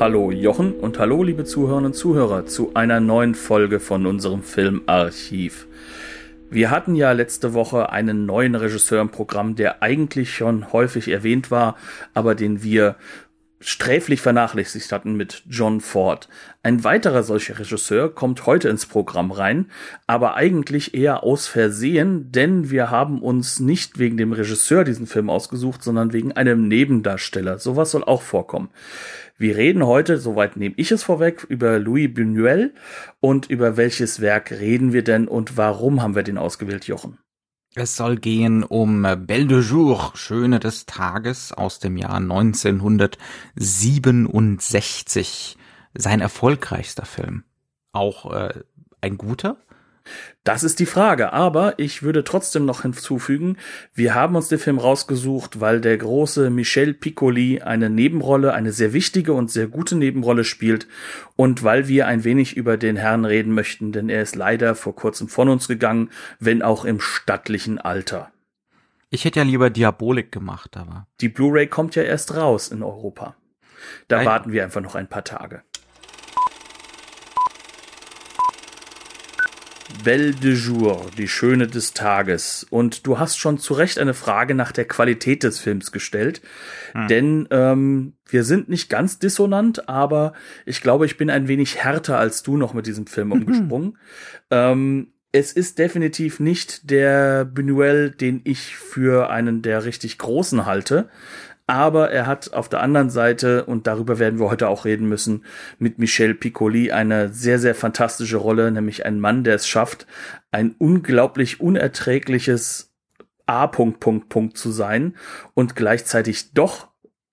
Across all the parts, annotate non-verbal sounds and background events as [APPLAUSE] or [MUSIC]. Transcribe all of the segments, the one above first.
Hallo Jochen und hallo liebe Zuhörerinnen und Zuhörer zu einer neuen Folge von unserem Filmarchiv. Wir hatten ja letzte Woche einen neuen Regisseur im Programm, der eigentlich schon häufig erwähnt war, aber den wir sträflich vernachlässigt hatten mit John Ford. Ein weiterer solcher Regisseur kommt heute ins Programm rein, aber eigentlich eher aus Versehen, denn wir haben uns nicht wegen dem Regisseur diesen Film ausgesucht, sondern wegen einem Nebendarsteller. Sowas soll auch vorkommen. Wir reden heute, soweit nehme ich es vorweg, über Louis Buñuel und über welches Werk reden wir denn und warum haben wir den ausgewählt, Jochen? Es soll gehen um Belle de Jour, Schöne des Tages aus dem Jahr 1967. Sein erfolgreichster Film. Auch äh, ein guter? Das ist die Frage, aber ich würde trotzdem noch hinzufügen, wir haben uns den Film rausgesucht, weil der große Michel Piccoli eine Nebenrolle, eine sehr wichtige und sehr gute Nebenrolle spielt und weil wir ein wenig über den Herrn reden möchten, denn er ist leider vor kurzem von uns gegangen, wenn auch im stattlichen Alter. Ich hätte ja lieber Diabolik gemacht, aber. Die Blu-ray kommt ja erst raus in Europa. Da ein warten wir einfach noch ein paar Tage. Belle de Jour, die Schöne des Tages. Und du hast schon zu Recht eine Frage nach der Qualität des Films gestellt. Hm. Denn ähm, wir sind nicht ganz dissonant, aber ich glaube, ich bin ein wenig härter als du noch mit diesem Film [CLEARS THROAT] umgesprungen. ähm, es ist definitiv nicht der Buñuel, den ich für einen der richtig großen halte aber er hat auf der anderen Seite, und darüber werden wir heute auch reden müssen, mit Michel Piccoli eine sehr, sehr fantastische Rolle, nämlich ein Mann, der es schafft, ein unglaublich unerträgliches A. Punkt, Punkt, Punkt zu sein und gleichzeitig doch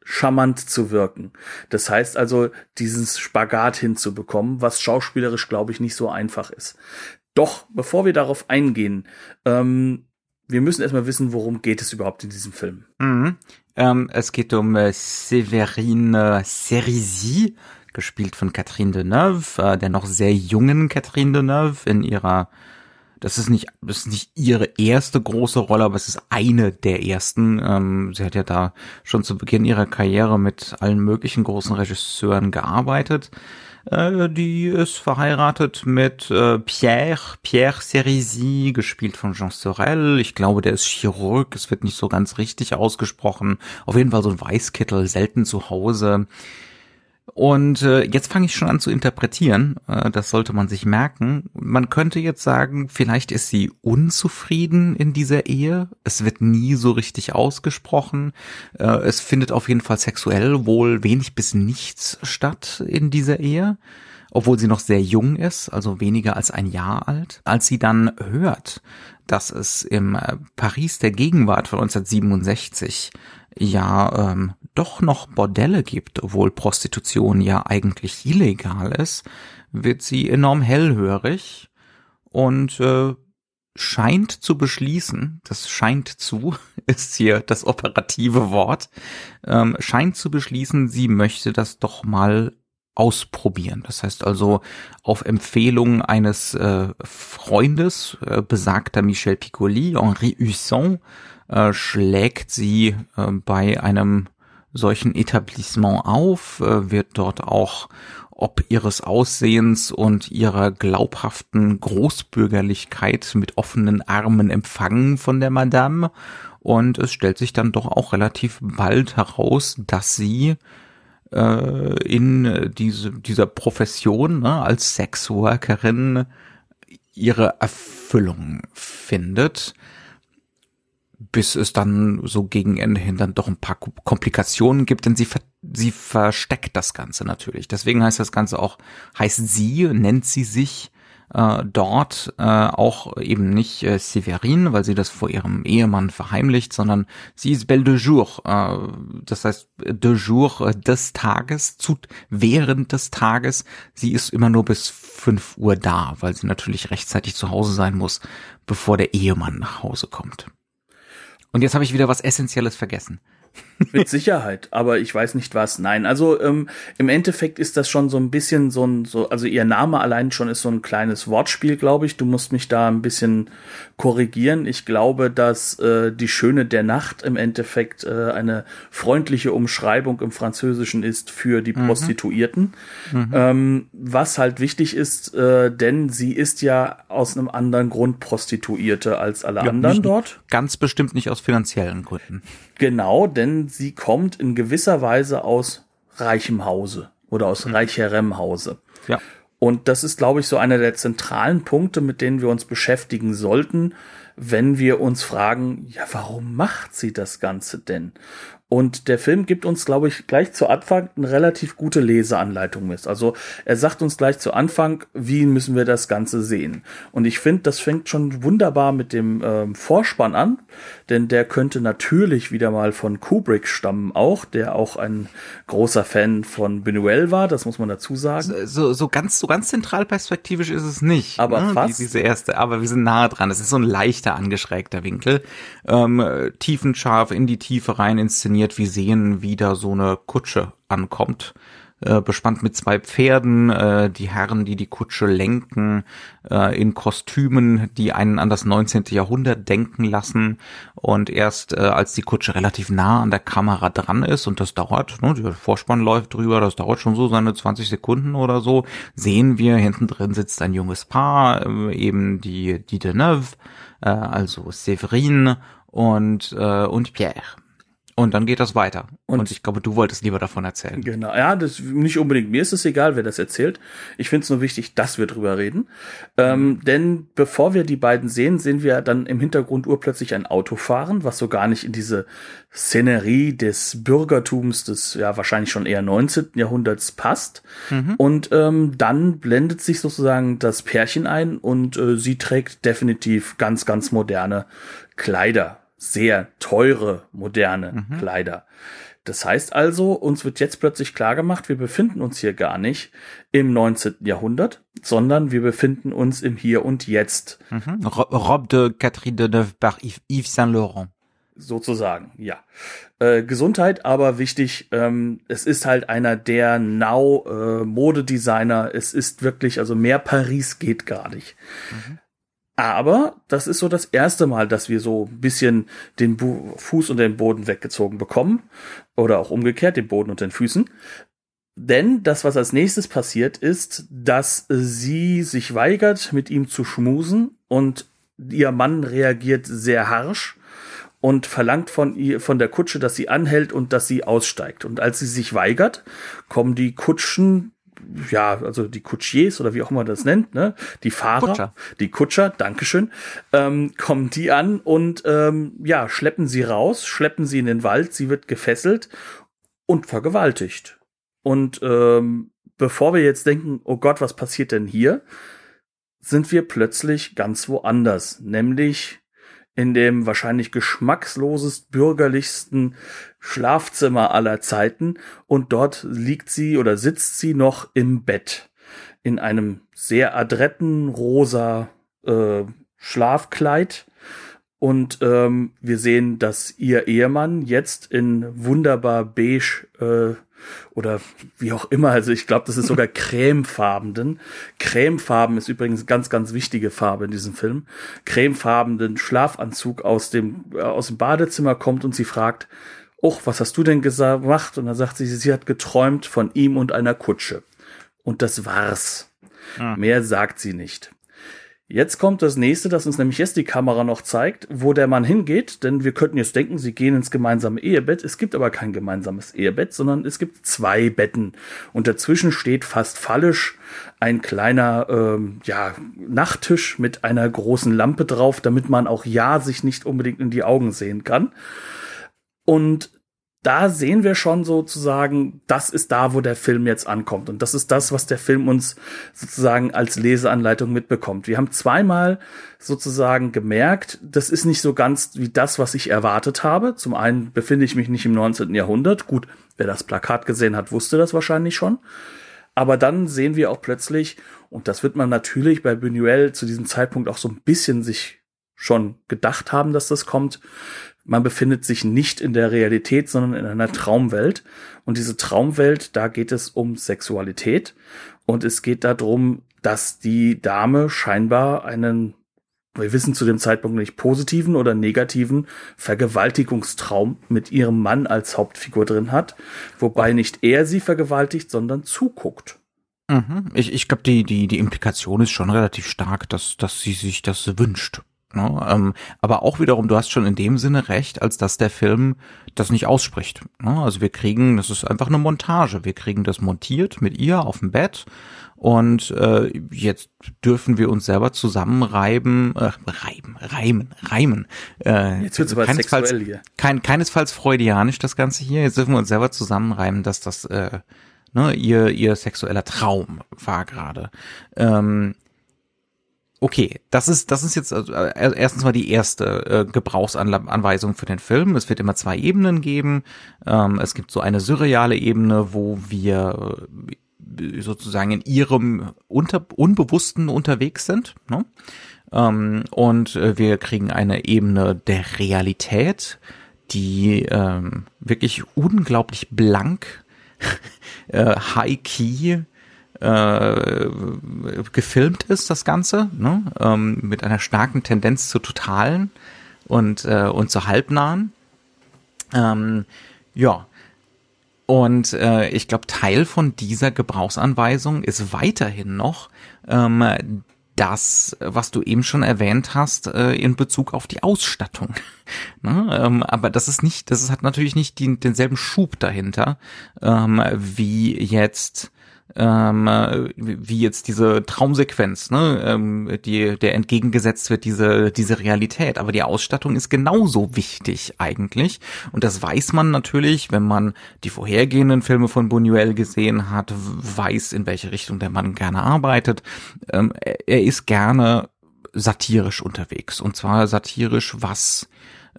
charmant zu wirken. Das heißt also, dieses Spagat hinzubekommen, was schauspielerisch, glaube ich, nicht so einfach ist. Doch, bevor wir darauf eingehen, ähm, wir müssen erstmal wissen, worum geht es überhaupt in diesem Film. Mhm. Ähm, es geht um äh, Séverine Cerisy, gespielt von Catherine Deneuve, äh, der noch sehr jungen Catherine Deneuve in ihrer das ist nicht, das ist nicht ihre erste große Rolle, aber es ist eine der ersten. Ähm, sie hat ja da schon zu Beginn ihrer Karriere mit allen möglichen großen Regisseuren gearbeitet. Äh, die ist verheiratet mit äh, Pierre, Pierre Cerisy, gespielt von Jean Sorel. Ich glaube, der ist Chirurg. Es wird nicht so ganz richtig ausgesprochen. Auf jeden Fall so ein Weißkittel, selten zu Hause. Und äh, jetzt fange ich schon an zu interpretieren. Äh, das sollte man sich merken. Man könnte jetzt sagen, vielleicht ist sie unzufrieden in dieser Ehe. Es wird nie so richtig ausgesprochen. Äh, es findet auf jeden Fall sexuell wohl wenig bis nichts statt in dieser Ehe obwohl sie noch sehr jung ist, also weniger als ein Jahr alt. Als sie dann hört, dass es im äh, Paris der Gegenwart von 1967 ja ähm, doch noch Bordelle gibt, obwohl Prostitution ja eigentlich illegal ist, wird sie enorm hellhörig und äh, scheint zu beschließen, das scheint zu, [LAUGHS] ist hier das operative Wort, ähm, scheint zu beschließen, sie möchte das doch mal ausprobieren. Das heißt also auf Empfehlung eines äh, Freundes, äh, besagter Michel Piccoli, Henri Husson, äh, schlägt sie äh, bei einem solchen Etablissement auf, äh, wird dort auch ob ihres Aussehens und ihrer glaubhaften Großbürgerlichkeit mit offenen Armen empfangen von der Madame. Und es stellt sich dann doch auch relativ bald heraus, dass sie äh, in diese, dieser Profession ne, als Sexworkerin ihre Erfüllung findet bis es dann so gegen Ende hin dann doch ein paar Komplikationen gibt, denn sie, ver sie versteckt das Ganze natürlich. Deswegen heißt das Ganze auch, heißt sie, nennt sie sich äh, dort äh, auch eben nicht äh, Severine, weil sie das vor ihrem Ehemann verheimlicht, sondern sie ist Belle de Jour, äh, das heißt de Jour äh, des Tages, zu, während des Tages. Sie ist immer nur bis fünf Uhr da, weil sie natürlich rechtzeitig zu Hause sein muss, bevor der Ehemann nach Hause kommt. Und jetzt habe ich wieder was Essentielles vergessen. Mit Sicherheit, aber ich weiß nicht was. Nein, also ähm, im Endeffekt ist das schon so ein bisschen so ein, so, also ihr Name allein schon ist so ein kleines Wortspiel, glaube ich. Du musst mich da ein bisschen korrigieren. Ich glaube, dass äh, die Schöne der Nacht im Endeffekt äh, eine freundliche Umschreibung im Französischen ist für die mhm. Prostituierten. Mhm. Ähm, was halt wichtig ist, äh, denn sie ist ja aus einem anderen Grund Prostituierte als alle ja, anderen dort. Ganz bestimmt nicht aus finanziellen Gründen. Genau, denn sie kommt in gewisser Weise aus reichem Hause oder aus mhm. reicherem Hause. Ja. Und das ist, glaube ich, so einer der zentralen Punkte, mit denen wir uns beschäftigen sollten, wenn wir uns fragen, ja, warum macht sie das Ganze denn? Und der Film gibt uns, glaube ich, gleich zu Anfang eine relativ gute Leseanleitung mit. Also er sagt uns gleich zu Anfang, wie müssen wir das Ganze sehen. Und ich finde, das fängt schon wunderbar mit dem ähm, Vorspann an, denn der könnte natürlich wieder mal von Kubrick stammen, auch, der auch ein großer Fan von Benuel war, das muss man dazu sagen. So, so ganz, so ganz zentral perspektivisch ist es nicht. Aber ne? fast. Die, diese erste, aber wir sind nahe dran. Es ist so ein leichter angeschrägter Winkel, ähm, tiefenscharf in die Tiefe rein inszeniert inszeniert. Wir sehen, wie da so eine Kutsche ankommt, äh, bespannt mit zwei Pferden, äh, die Herren, die die Kutsche lenken, äh, in Kostümen, die einen an das 19. Jahrhundert denken lassen. Und erst äh, als die Kutsche relativ nah an der Kamera dran ist, und das dauert, ne, der Vorspann läuft drüber, das dauert schon so seine 20 Sekunden oder so, sehen wir, hinten drin sitzt ein junges Paar, äh, eben die, die Deneuve, äh, also Séverine und, äh, und Pierre. Und dann geht das weiter. Und, und, ich glaube, du wolltest lieber davon erzählen. Genau, ja, das nicht unbedingt. Mir ist es egal, wer das erzählt. Ich finde es nur wichtig, dass wir drüber reden. Ähm, mhm. denn bevor wir die beiden sehen, sehen wir dann im Hintergrund urplötzlich ein Auto fahren, was so gar nicht in diese Szenerie des Bürgertums des ja wahrscheinlich schon eher 19. Jahrhunderts passt. Mhm. Und ähm, dann blendet sich sozusagen das Pärchen ein und äh, sie trägt definitiv ganz, ganz moderne Kleider sehr teure, moderne mhm. Kleider. Das heißt also, uns wird jetzt plötzlich klar gemacht, wir befinden uns hier gar nicht im 19. Jahrhundert, sondern wir befinden uns im Hier und Jetzt. Mhm. Robe de Catherine de Neuve par Yves Saint Laurent. Sozusagen, ja. Äh, Gesundheit, aber wichtig, ähm, es ist halt einer der Now-Modedesigner. Äh, es ist wirklich, also mehr Paris geht gar nicht. Mhm. Aber das ist so das erste Mal, dass wir so ein bisschen den Bu Fuß und den Boden weggezogen bekommen. Oder auch umgekehrt, den Boden und den Füßen. Denn das, was als nächstes passiert, ist, dass sie sich weigert, mit ihm zu schmusen und ihr Mann reagiert sehr harsch und verlangt von ihr, von der Kutsche, dass sie anhält und dass sie aussteigt. Und als sie sich weigert, kommen die Kutschen ja, also die Kutschiers oder wie auch immer man das nennt, ne? Die Fahrer, Kutscher. die Kutscher, Dankeschön, ähm, kommen die an und ähm, ja, schleppen sie raus, schleppen sie in den Wald, sie wird gefesselt und vergewaltigt. Und ähm, bevor wir jetzt denken, oh Gott, was passiert denn hier, sind wir plötzlich ganz woanders, nämlich in dem wahrscheinlich geschmackslosest bürgerlichsten Schlafzimmer aller Zeiten. Und dort liegt sie oder sitzt sie noch im Bett in einem sehr adretten rosa äh, Schlafkleid. Und ähm, wir sehen, dass ihr Ehemann jetzt in wunderbar beige äh, oder wie auch immer. Also ich glaube, das ist sogar [LAUGHS] cremefarbenen. Cremefarben ist übrigens ganz, ganz wichtige Farbe in diesem Film. Cremefarbenen Schlafanzug aus dem, äh, aus dem Badezimmer kommt und sie fragt, Och, was hast du denn gemacht? Und dann sagt sie, sie hat geträumt von ihm und einer Kutsche. Und das war's. Ah. Mehr sagt sie nicht. Jetzt kommt das nächste, das uns nämlich jetzt die Kamera noch zeigt, wo der Mann hingeht, denn wir könnten jetzt denken, sie gehen ins gemeinsame Ehebett. Es gibt aber kein gemeinsames Ehebett, sondern es gibt zwei Betten. Und dazwischen steht fast fallisch ein kleiner ähm, ja, Nachttisch mit einer großen Lampe drauf, damit man auch ja sich nicht unbedingt in die Augen sehen kann. Und da sehen wir schon sozusagen, das ist da, wo der Film jetzt ankommt. Und das ist das, was der Film uns sozusagen als Leseanleitung mitbekommt. Wir haben zweimal sozusagen gemerkt, das ist nicht so ganz wie das, was ich erwartet habe. Zum einen befinde ich mich nicht im 19. Jahrhundert. Gut, wer das Plakat gesehen hat, wusste das wahrscheinlich schon. Aber dann sehen wir auch plötzlich, und das wird man natürlich bei Buñuel zu diesem Zeitpunkt auch so ein bisschen sich schon gedacht haben, dass das kommt, man befindet sich nicht in der Realität, sondern in einer Traumwelt. Und diese Traumwelt, da geht es um Sexualität. Und es geht darum, dass die Dame scheinbar einen, wir wissen zu dem Zeitpunkt nicht, positiven oder negativen Vergewaltigungstraum mit ihrem Mann als Hauptfigur drin hat. Wobei nicht er sie vergewaltigt, sondern zuguckt. Mhm. Ich, ich glaube, die, die, die Implikation ist schon relativ stark, dass, dass sie sich das wünscht. Ne? Ähm, aber auch wiederum, du hast schon in dem Sinne recht, als dass der Film das nicht ausspricht. Ne? Also wir kriegen, das ist einfach eine Montage. Wir kriegen das montiert mit ihr auf dem Bett und äh, jetzt dürfen wir uns selber zusammenreiben, äh, reiben, reimen, reimen. Äh, jetzt wird's aber keinesfalls, sexuell hier. Kein, keinesfalls freudianisch das Ganze hier. Jetzt dürfen wir uns selber zusammenreiben, dass das äh, ne, ihr ihr sexueller Traum war gerade. Ähm, Okay, das ist das ist jetzt also, äh, erstens mal die erste äh, Gebrauchsanweisung für den Film. Es wird immer zwei Ebenen geben. Ähm, es gibt so eine surreale Ebene, wo wir äh, sozusagen in ihrem unter, Unbewussten unterwegs sind. Ne? Ähm, und äh, wir kriegen eine Ebene der Realität, die ähm, wirklich unglaublich blank, [LAUGHS] äh, high key äh, gefilmt ist, das Ganze, ne? ähm, mit einer starken Tendenz zu totalen und, äh, und zu halbnahen. Ähm, ja. Und äh, ich glaube, Teil von dieser Gebrauchsanweisung ist weiterhin noch ähm, das, was du eben schon erwähnt hast, äh, in Bezug auf die Ausstattung. [LAUGHS] ne? ähm, aber das ist nicht, das hat natürlich nicht die, denselben Schub dahinter, ähm, wie jetzt ähm, wie jetzt diese Traumsequenz, ne, ähm, die der entgegengesetzt wird diese diese Realität. Aber die Ausstattung ist genauso wichtig eigentlich und das weiß man natürlich, wenn man die vorhergehenden Filme von Buñuel gesehen hat, weiß in welche Richtung der Mann gerne arbeitet. Ähm, er ist gerne satirisch unterwegs und zwar satirisch was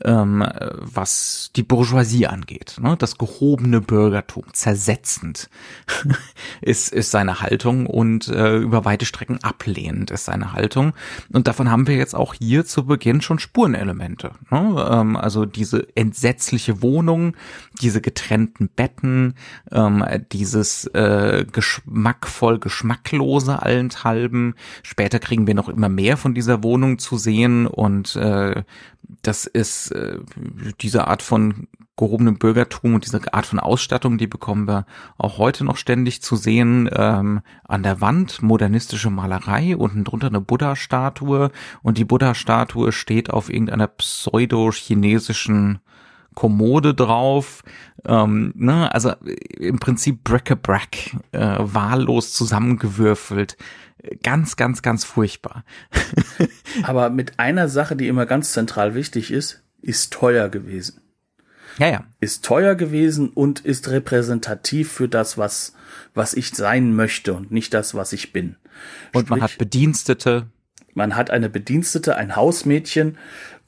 ähm, was die Bourgeoisie angeht. Ne? Das gehobene Bürgertum, zersetzend [LAUGHS] ist, ist seine Haltung und äh, über weite Strecken ablehnend ist seine Haltung. Und davon haben wir jetzt auch hier zu Beginn schon Spurenelemente. Ne? Ähm, also diese entsetzliche Wohnung, diese getrennten Betten, ähm, dieses äh, geschmackvoll geschmacklose allenthalben. Später kriegen wir noch immer mehr von dieser Wohnung zu sehen und äh, das ist äh, diese Art von gehobenem Bürgertum und diese Art von Ausstattung, die bekommen wir auch heute noch ständig zu sehen. Ähm, an der Wand modernistische Malerei, unten drunter eine Buddha-Statue und die Buddha-Statue steht auf irgendeiner pseudo-chinesischen Kommode drauf. Ähm, ne? Also im Prinzip Bric-a-Brac, äh, wahllos zusammengewürfelt ganz, ganz, ganz furchtbar. [LAUGHS] Aber mit einer Sache, die immer ganz zentral wichtig ist, ist teuer gewesen. Ja, ja. Ist teuer gewesen und ist repräsentativ für das, was, was ich sein möchte und nicht das, was ich bin. Und Sprich, man hat Bedienstete. Man hat eine Bedienstete, ein Hausmädchen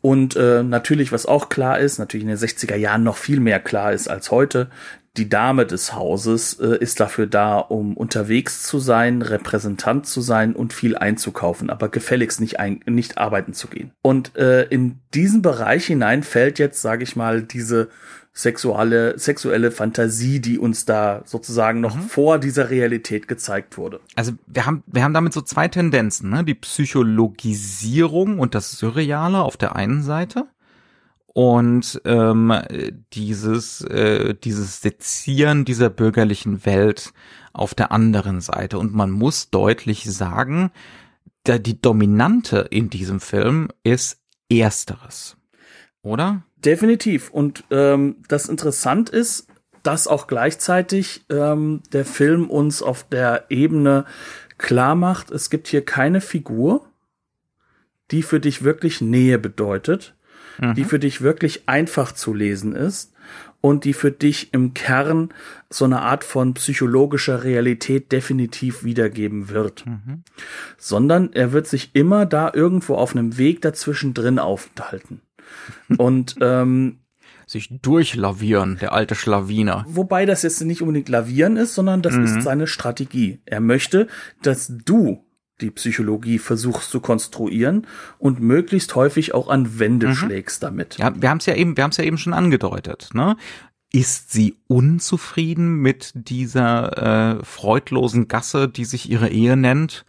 und äh, natürlich, was auch klar ist, natürlich in den 60er Jahren noch viel mehr klar ist als heute, die Dame des Hauses äh, ist dafür da, um unterwegs zu sein, Repräsentant zu sein und viel einzukaufen, aber gefälligst nicht, ein, nicht arbeiten zu gehen. Und äh, in diesen Bereich hinein fällt jetzt, sage ich mal, diese sexuelle, sexuelle Fantasie, die uns da sozusagen noch mhm. vor dieser Realität gezeigt wurde. Also wir haben, wir haben damit so zwei Tendenzen, ne? Die Psychologisierung und das Surreale auf der einen Seite und ähm, dieses äh, dieses Sezieren dieser bürgerlichen Welt auf der anderen Seite und man muss deutlich sagen, da die Dominante in diesem Film ist ersteres, oder? Definitiv und ähm, das interessant ist, dass auch gleichzeitig ähm, der Film uns auf der Ebene klar macht, es gibt hier keine Figur, die für dich wirklich Nähe bedeutet, mhm. die für dich wirklich einfach zu lesen ist, und die für dich im Kern so eine Art von psychologischer Realität definitiv wiedergeben wird, mhm. sondern er wird sich immer da irgendwo auf einem Weg dazwischen drin aufhalten. Und ähm, sich durchlavieren, der alte Schlawiner. Wobei das jetzt nicht unbedingt lavieren ist, sondern das mhm. ist seine Strategie. Er möchte, dass du die Psychologie versuchst zu konstruieren und möglichst häufig auch an Wände mhm. schlägst damit. Ja, wir haben es ja eben, wir haben es ja eben schon angedeutet, ne? Ist sie unzufrieden mit dieser äh, freudlosen Gasse, die sich ihre Ehe nennt?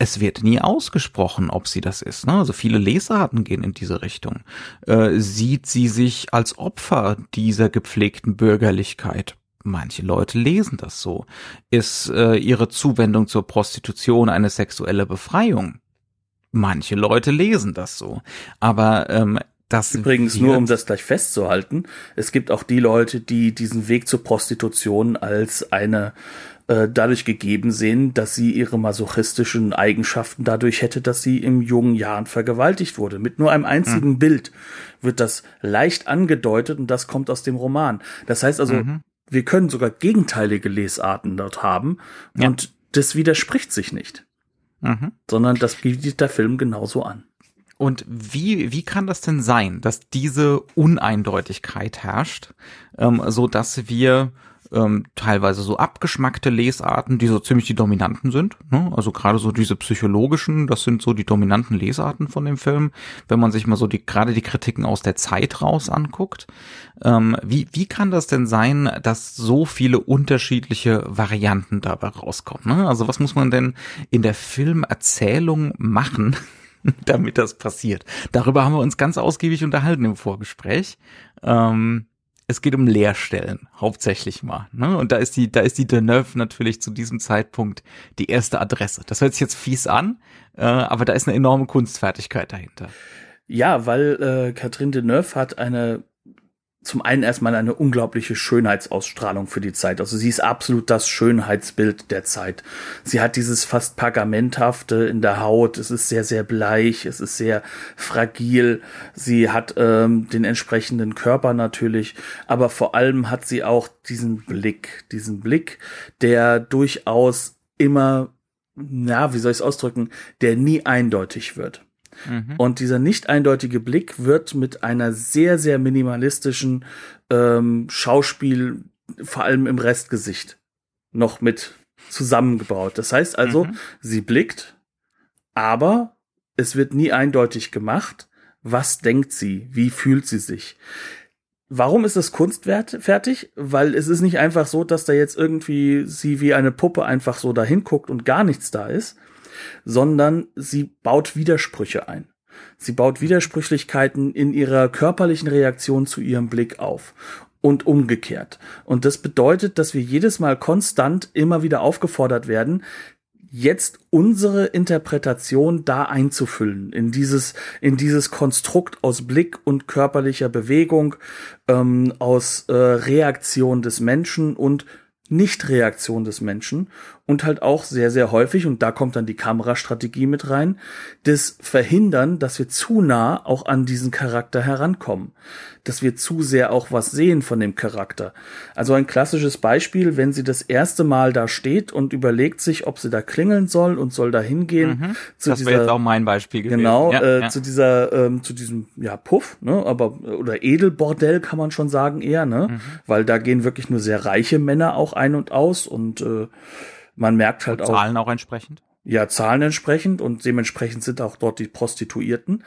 Es wird nie ausgesprochen, ob sie das ist. Ne? Also viele Lesarten gehen in diese Richtung. Äh, sieht sie sich als Opfer dieser gepflegten Bürgerlichkeit? Manche Leute lesen das so. Ist äh, ihre Zuwendung zur Prostitution eine sexuelle Befreiung? Manche Leute lesen das so. Aber ähm, das Übrigens nur, um das gleich festzuhalten, es gibt auch die Leute, die diesen Weg zur Prostitution als eine äh, dadurch gegeben sehen, dass sie ihre masochistischen Eigenschaften dadurch hätte, dass sie in jungen Jahren vergewaltigt wurde. Mit nur einem einzigen mhm. Bild wird das leicht angedeutet und das kommt aus dem Roman. Das heißt also, mhm. wir können sogar gegenteilige Lesarten dort haben ja. und das widerspricht sich nicht. Mhm. Sondern das bietet der Film genauso an. Und wie, wie kann das denn sein, dass diese Uneindeutigkeit herrscht, ähm, so dass wir ähm, teilweise so abgeschmackte Lesarten, die so ziemlich die dominanten sind. Ne? Also gerade so diese psychologischen, das sind so die dominanten Lesarten von dem Film, wenn man sich mal so die gerade die Kritiken aus der Zeit raus anguckt. Ähm, wie, wie kann das denn sein, dass so viele unterschiedliche Varianten dabei rauskommen? Ne? Also was muss man denn in der Filmerzählung machen? [LAUGHS] damit das passiert. Darüber haben wir uns ganz ausgiebig unterhalten im Vorgespräch. Ähm, es geht um Leerstellen, hauptsächlich mal. Ne? Und da ist die, da ist die Deneuve natürlich zu diesem Zeitpunkt die erste Adresse. Das hört sich jetzt fies an, äh, aber da ist eine enorme Kunstfertigkeit dahinter. Ja, weil äh, Catherine Deneuve hat eine zum einen erstmal eine unglaubliche Schönheitsausstrahlung für die Zeit. Also sie ist absolut das Schönheitsbild der Zeit. Sie hat dieses fast pergamenthafte in der Haut. Es ist sehr, sehr bleich. Es ist sehr fragil. Sie hat ähm, den entsprechenden Körper natürlich. Aber vor allem hat sie auch diesen Blick, diesen Blick, der durchaus immer, na, wie soll ich es ausdrücken, der nie eindeutig wird. Mhm. Und dieser nicht eindeutige Blick wird mit einer sehr, sehr minimalistischen ähm, Schauspiel, vor allem im Restgesicht, noch mit zusammengebaut. Das heißt also, mhm. sie blickt, aber es wird nie eindeutig gemacht, was denkt sie, wie fühlt sie sich. Warum ist das kunstfertig? Weil es ist nicht einfach so, dass da jetzt irgendwie sie wie eine Puppe einfach so dahin guckt und gar nichts da ist, sondern sie baut Widersprüche ein. Sie baut Widersprüchlichkeiten in ihrer körperlichen Reaktion zu ihrem Blick auf und umgekehrt. Und das bedeutet, dass wir jedes Mal konstant immer wieder aufgefordert werden, jetzt unsere Interpretation da einzufüllen, in dieses, in dieses Konstrukt aus Blick und körperlicher Bewegung, ähm, aus äh, Reaktion des Menschen und Nichtreaktion des Menschen und halt auch sehr, sehr häufig, und da kommt dann die Kamerastrategie mit rein, das Verhindern, dass wir zu nah auch an diesen Charakter herankommen. Dass wir zu sehr auch was sehen von dem Charakter. Also ein klassisches Beispiel, wenn sie das erste Mal da steht und überlegt sich, ob sie da klingeln soll und soll da hingehen. Mhm. Zu das wäre jetzt auch mein Beispiel gewesen. Genau, ja, äh, ja. zu dieser, ähm, zu diesem, ja, Puff, ne, aber, oder Edelbordell kann man schon sagen eher, ne, mhm. weil da gehen wirklich nur sehr reiche Männer auch ein und aus und, äh, man merkt halt auch. Zahlen auch entsprechend? Ja, Zahlen entsprechend und dementsprechend sind auch dort die Prostituierten.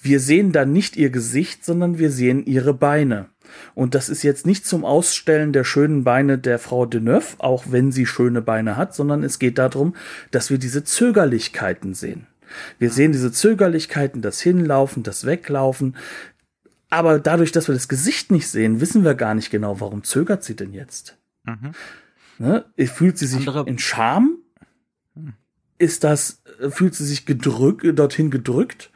Wir sehen da nicht ihr Gesicht, sondern wir sehen ihre Beine. Und das ist jetzt nicht zum Ausstellen der schönen Beine der Frau de Neuf, auch wenn sie schöne Beine hat, sondern es geht darum, dass wir diese Zögerlichkeiten sehen. Wir sehen diese Zögerlichkeiten, das Hinlaufen, das Weglaufen. Aber dadurch, dass wir das Gesicht nicht sehen, wissen wir gar nicht genau, warum zögert sie denn jetzt. Mhm. Ne? Fühlt sie sich Andere in Scham? Ist das, fühlt sie sich gedrückt, dorthin gedrückt?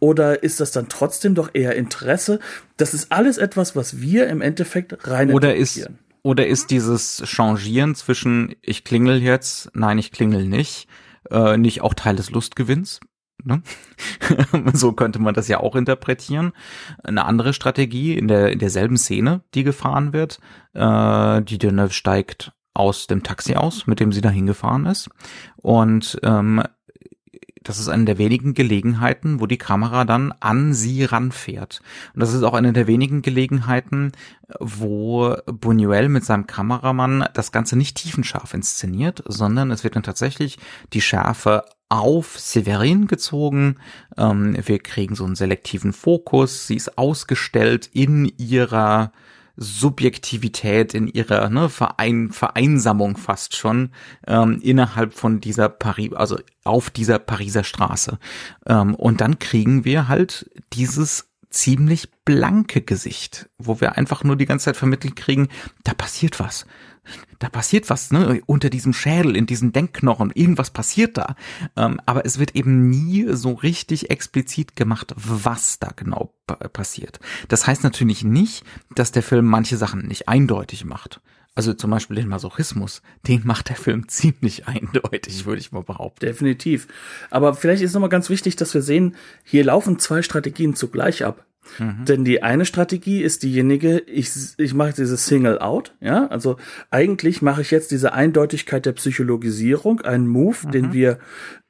Oder ist das dann trotzdem doch eher Interesse? Das ist alles etwas, was wir im Endeffekt rein oder ist Oder ist dieses Changieren zwischen ich klingel jetzt, nein, ich klingel nicht, äh, nicht auch Teil des Lustgewinns? Ne? [LAUGHS] so könnte man das ja auch interpretieren. Eine andere Strategie in der in derselben Szene, die gefahren wird, äh, die Deneuve steigt aus dem Taxi aus, mit dem sie dahin gefahren ist und ähm, das ist eine der wenigen Gelegenheiten, wo die Kamera dann an sie ranfährt. Und das ist auch eine der wenigen Gelegenheiten, wo Buñuel mit seinem Kameramann das Ganze nicht tiefenscharf inszeniert, sondern es wird dann tatsächlich die Schärfe auf Severin gezogen. Ähm, wir kriegen so einen selektiven Fokus. Sie ist ausgestellt in ihrer Subjektivität, in ihrer ne, Verein, Vereinsamung fast schon ähm, innerhalb von dieser Paris, also auf dieser Pariser Straße. Ähm, und dann kriegen wir halt dieses ziemlich blanke Gesicht, wo wir einfach nur die ganze Zeit vermittelt kriegen, da passiert was da passiert was, ne, unter diesem Schädel, in diesen Denkknochen, irgendwas passiert da. Ähm, aber es wird eben nie so richtig explizit gemacht, was da genau passiert. Das heißt natürlich nicht, dass der Film manche Sachen nicht eindeutig macht. Also zum Beispiel den Masochismus, den macht der Film [LAUGHS] ziemlich eindeutig, würde ich mal behaupten. Definitiv. Aber vielleicht ist nochmal ganz wichtig, dass wir sehen, hier laufen zwei Strategien zugleich ab. Mhm. Denn die eine Strategie ist diejenige, ich, ich mache dieses Single out, ja, also eigentlich mache ich jetzt diese Eindeutigkeit der Psychologisierung, einen Move, mhm. den wir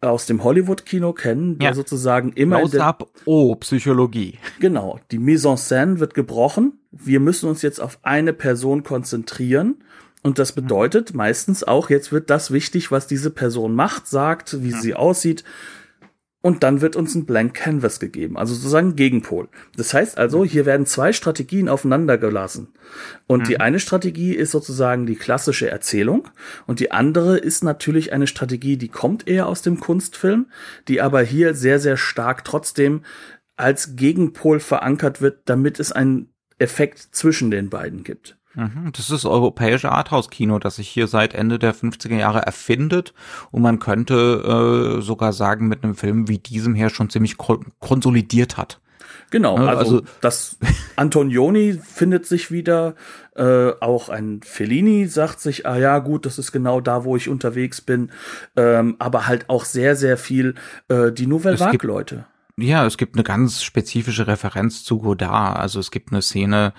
aus dem Hollywood-Kino kennen, der ja. sozusagen immer Close up, oh, Psychologie. Genau, die Mise en scène wird gebrochen, wir müssen uns jetzt auf eine Person konzentrieren und das mhm. bedeutet meistens auch, jetzt wird das wichtig, was diese Person macht, sagt, wie sie aussieht, und dann wird uns ein Blank Canvas gegeben, also sozusagen Gegenpol. Das heißt also, hier werden zwei Strategien aufeinander gelassen. Und mhm. die eine Strategie ist sozusagen die klassische Erzählung und die andere ist natürlich eine Strategie, die kommt eher aus dem Kunstfilm, die aber hier sehr, sehr stark trotzdem als Gegenpol verankert wird, damit es einen Effekt zwischen den beiden gibt. Mhm, das ist europäische Arthouse-Kino, das sich hier seit Ende der 50er Jahre erfindet und man könnte äh, sogar sagen, mit einem Film wie diesem her schon ziemlich konsolidiert hat. Genau, also, also das [LAUGHS] Antonioni findet sich wieder, äh, auch ein Fellini sagt sich, ah ja, gut, das ist genau da, wo ich unterwegs bin, ähm, aber halt auch sehr, sehr viel äh, die Nouvelle Vague-Leute. Ja, es gibt eine ganz spezifische Referenz zu Godard. Also es gibt eine Szene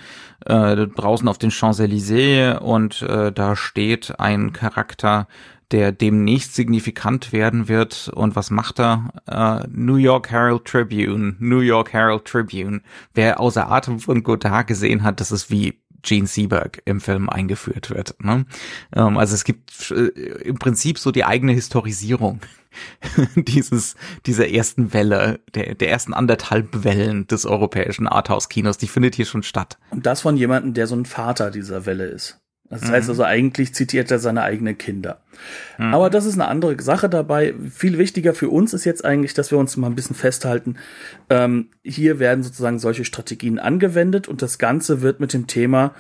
äh, draußen auf den Champs-Élysées und äh, da steht ein Charakter, der demnächst signifikant werden wird. Und was macht er? Äh, New York Herald Tribune, New York Herald Tribune. Wer außer Atem von Godard gesehen hat, das ist wie Gene Seberg im Film eingeführt wird. Ne? Ähm, also es gibt äh, im Prinzip so die eigene Historisierung [LAUGHS] dieses, dieser ersten Welle, der, der ersten anderthalb Wellen des europäischen Arthouse-Kinos, die findet hier schon statt. Und das von jemandem, der so ein Vater dieser Welle ist. Das heißt mhm. also, eigentlich zitiert er seine eigenen Kinder. Mhm. Aber das ist eine andere Sache dabei. Viel wichtiger für uns ist jetzt eigentlich, dass wir uns mal ein bisschen festhalten. Ähm, hier werden sozusagen solche Strategien angewendet und das Ganze wird mit dem Thema,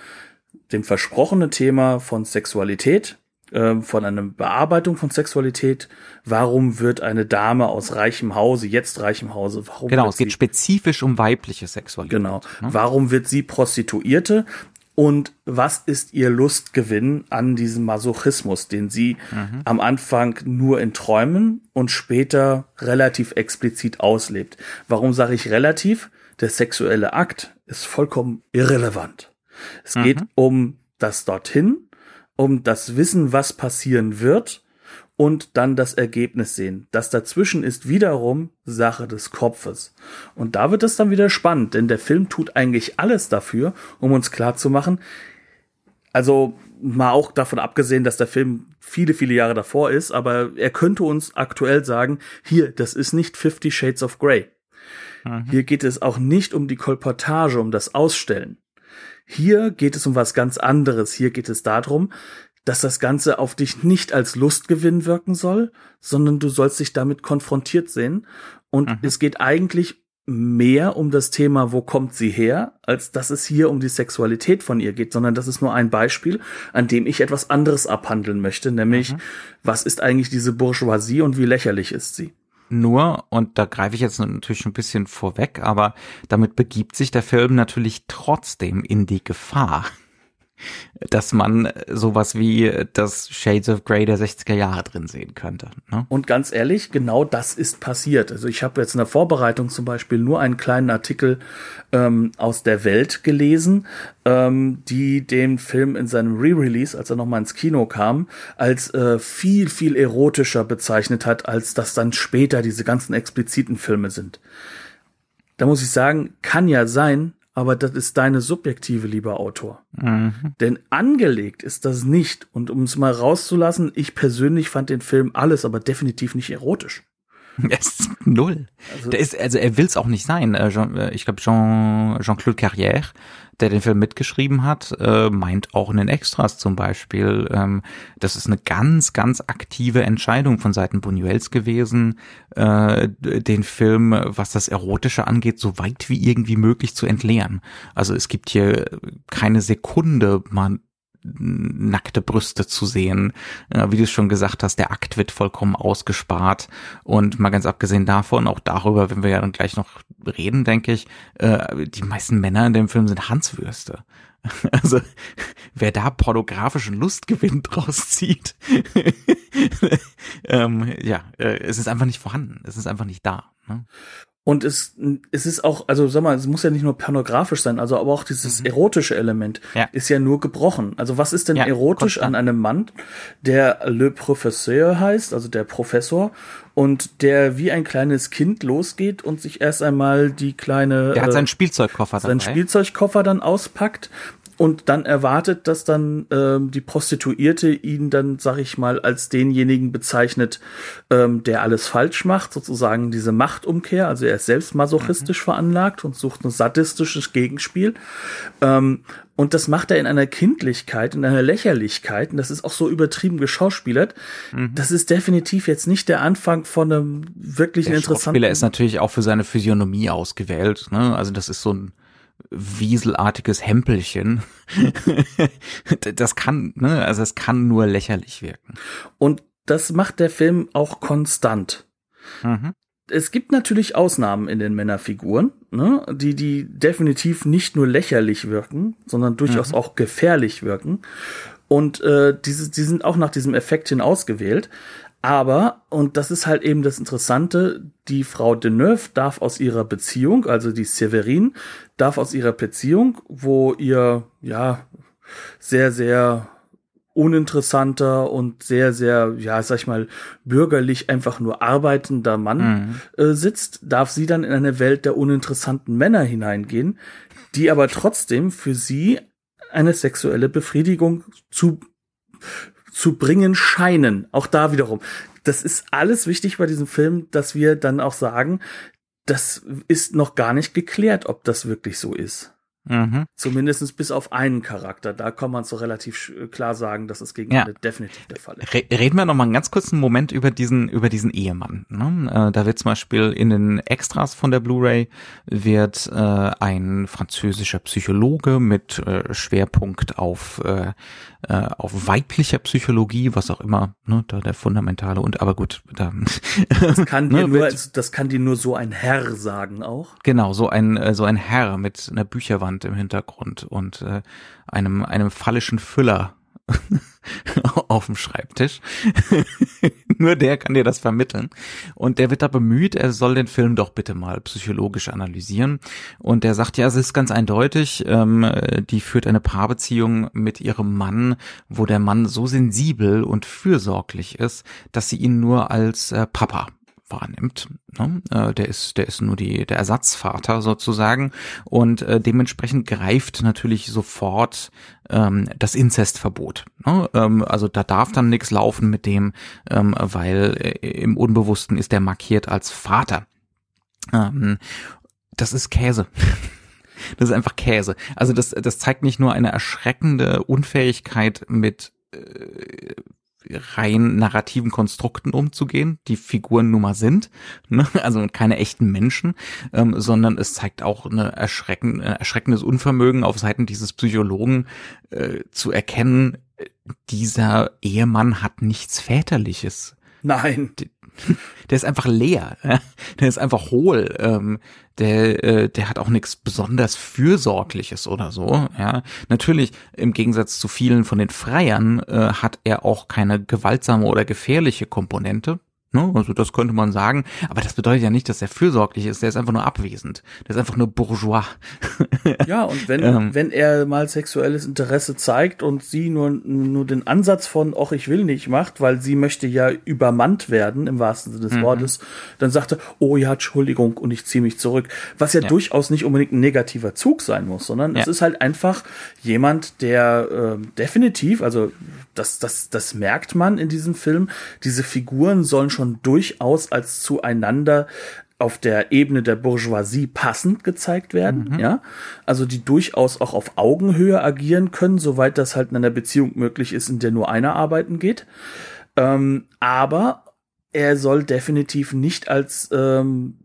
dem versprochenen Thema von Sexualität, ähm, von einer Bearbeitung von Sexualität. Warum wird eine Dame aus reichem Hause, jetzt reichem Hause, warum Genau, es geht spezifisch um weibliche Sexualität. Genau. Ne? Warum wird sie Prostituierte? Und was ist ihr Lustgewinn an diesem Masochismus, den sie mhm. am Anfang nur in Träumen und später relativ explizit auslebt? Warum sage ich relativ? Der sexuelle Akt ist vollkommen irrelevant. Es mhm. geht um das dorthin um das Wissen, was passieren wird und dann das Ergebnis sehen. Das dazwischen ist wiederum Sache des Kopfes. Und da wird es dann wieder spannend, denn der Film tut eigentlich alles dafür, um uns klarzumachen, also mal auch davon abgesehen, dass der Film viele, viele Jahre davor ist, aber er könnte uns aktuell sagen, hier, das ist nicht Fifty Shades of Grey. Mhm. Hier geht es auch nicht um die Kolportage, um das Ausstellen. Hier geht es um was ganz anderes. Hier geht es darum, dass das Ganze auf dich nicht als Lustgewinn wirken soll, sondern du sollst dich damit konfrontiert sehen. Und mhm. es geht eigentlich mehr um das Thema, wo kommt sie her, als dass es hier um die Sexualität von ihr geht, sondern das ist nur ein Beispiel, an dem ich etwas anderes abhandeln möchte, nämlich mhm. was ist eigentlich diese Bourgeoisie und wie lächerlich ist sie? Nur, und da greife ich jetzt natürlich ein bisschen vorweg, aber damit begibt sich der Film natürlich trotzdem in die Gefahr, dass man sowas wie das Shades of Grey der 60er Jahre drin sehen könnte. Ne? Und ganz ehrlich, genau das ist passiert. Also ich habe jetzt in der Vorbereitung zum Beispiel nur einen kleinen Artikel ähm, aus der Welt gelesen, ähm, die den Film in seinem Re-Release, als er nochmal ins Kino kam, als äh, viel, viel erotischer bezeichnet hat, als das dann später diese ganzen expliziten Filme sind. Da muss ich sagen, kann ja sein, aber das ist deine subjektive, lieber Autor. Mhm. Denn angelegt ist das nicht. Und um es mal rauszulassen, ich persönlich fand den Film alles, aber definitiv nicht erotisch. [LAUGHS] Es null. Also, der ist, also er will es auch nicht sein. Äh, äh, ich glaube, Jean, Jean-Claude Carrière, der den Film mitgeschrieben hat, äh, meint auch in den Extras zum Beispiel, ähm, das ist eine ganz, ganz aktive Entscheidung von Seiten Buñuels gewesen, äh, den Film, was das Erotische angeht, so weit wie irgendwie möglich zu entleeren. Also es gibt hier keine Sekunde, man nackte Brüste zu sehen. Wie du schon gesagt hast, der Akt wird vollkommen ausgespart. Und mal ganz abgesehen davon, auch darüber, wenn wir ja dann gleich noch reden, denke ich, äh, die meisten Männer in dem Film sind Hanswürste. [LAUGHS] Also, wer da pornografischen Lustgewinn draus zieht, [LAUGHS] ähm, ja, äh, es ist einfach nicht vorhanden. Es ist einfach nicht da. Ne? Und es, es ist auch, also sag mal, es muss ja nicht nur pornografisch sein, also aber auch dieses mhm. erotische Element ja. ist ja nur gebrochen. Also was ist denn ja, erotisch konstant. an einem Mann, der Le Professeur heißt, also der Professor, und der wie ein kleines Kind losgeht und sich erst einmal die kleine. Der hat seinen äh, Spielzeugkoffer dabei. Seinen Spielzeugkoffer dann auspackt und dann erwartet, dass dann ähm, die Prostituierte ihn dann, sag ich mal, als denjenigen bezeichnet, ähm, der alles falsch macht, sozusagen diese Machtumkehr. Also er ist selbst masochistisch mhm. veranlagt und sucht ein sadistisches Gegenspiel. Ähm, und das macht er in einer Kindlichkeit, in einer Lächerlichkeit. Und das ist auch so übertrieben geschauspielert. Mhm. Das ist definitiv jetzt nicht der Anfang von einem wirklich der interessanten. Schauspieler ist natürlich auch für seine Physiognomie ausgewählt. Ne? Also das ist so ein wieselartiges Hempelchen. [LAUGHS] das kann, ne, also es kann nur lächerlich wirken. Und das macht der Film auch konstant. Mhm. Es gibt natürlich Ausnahmen in den Männerfiguren, ne, die, die definitiv nicht nur lächerlich wirken, sondern durchaus mhm. auch gefährlich wirken. Und äh, diese, die sind auch nach diesem Effekt hin ausgewählt. Aber, und das ist halt eben das Interessante, die Frau Deneuve darf aus ihrer Beziehung, also die Severin, darf aus ihrer Beziehung, wo ihr, ja, sehr, sehr uninteressanter und sehr, sehr, ja, sag ich mal, bürgerlich einfach nur arbeitender Mann mhm. äh, sitzt, darf sie dann in eine Welt der uninteressanten Männer hineingehen, die aber trotzdem für sie eine sexuelle Befriedigung zu zu bringen scheinen. Auch da wiederum. Das ist alles wichtig bei diesem Film, dass wir dann auch sagen, das ist noch gar nicht geklärt, ob das wirklich so ist. Mhm. Zumindest bis auf einen Charakter. Da kann man so relativ klar sagen, dass es gegen ja. Ende definitiv der Fall ist. Reden wir noch mal einen ganz kurzen Moment über diesen, über diesen Ehemann. Ne? Äh, da wird zum Beispiel in den Extras von der Blu-ray wird äh, ein französischer Psychologe mit äh, Schwerpunkt auf äh, äh, auf weiblicher Psychologie, was auch immer, ne, da der fundamentale und aber gut, da das [LAUGHS] kann ne, dir nur, das kann dir nur so ein Herr sagen auch. Genau, so ein so ein Herr mit einer Bücherwand im Hintergrund und äh, einem einem phallischen Füller [LAUGHS] auf dem Schreibtisch. [LAUGHS] Nur der kann dir das vermitteln. Und der wird da bemüht, er soll den Film doch bitte mal psychologisch analysieren. Und der sagt, ja, es ist ganz eindeutig, ähm, die führt eine Paarbeziehung mit ihrem Mann, wo der Mann so sensibel und fürsorglich ist, dass sie ihn nur als äh, Papa wahrnimmt. Ne? Äh, der ist, der ist nur die, der Ersatzvater sozusagen und äh, dementsprechend greift natürlich sofort ähm, das Inzestverbot. Ne? Ähm, also da darf dann nichts laufen mit dem, ähm, weil äh, im Unbewussten ist der markiert als Vater. Ähm, das ist Käse. [LAUGHS] Das ist einfach Käse. Also das, das zeigt nicht nur eine erschreckende Unfähigkeit mit äh, rein narrativen Konstrukten umzugehen, die Figuren nun mal sind, ne? also keine echten Menschen, ähm, sondern es zeigt auch eine erschrecken, äh, erschreckendes Unvermögen auf Seiten dieses Psychologen äh, zu erkennen, dieser Ehemann hat nichts Väterliches. Nein. [LAUGHS] der ist einfach leer, der ist einfach hohl, ähm, der, äh, der hat auch nichts besonders Fürsorgliches oder so. Ja, natürlich im Gegensatz zu vielen von den Freiern äh, hat er auch keine gewaltsame oder gefährliche Komponente. Ne? Also das könnte man sagen. Aber das bedeutet ja nicht, dass er fürsorglich ist. Der ist einfach nur abwesend. Der ist einfach nur bourgeois. [LAUGHS] ja, und wenn, ähm, wenn er mal sexuelles Interesse zeigt und sie nur, nur den Ansatz von, ach, ich will nicht macht, weil sie möchte ja übermannt werden, im wahrsten Sinne des mhm. Wortes, dann sagt er, oh ja, Entschuldigung, und ich ziehe mich zurück. Was ja, ja, durchaus nicht unbedingt ein negativer Zug sein muss, sondern ja. es ist halt einfach jemand, der äh, definitiv, also das, das, das merkt man in diesem Film, diese Figuren sollen schon schon durchaus als zueinander auf der Ebene der Bourgeoisie passend gezeigt werden, mhm. ja. Also die durchaus auch auf Augenhöhe agieren können, soweit das halt in einer Beziehung möglich ist, in der nur einer arbeiten geht. Ähm, aber er soll definitiv nicht als ähm,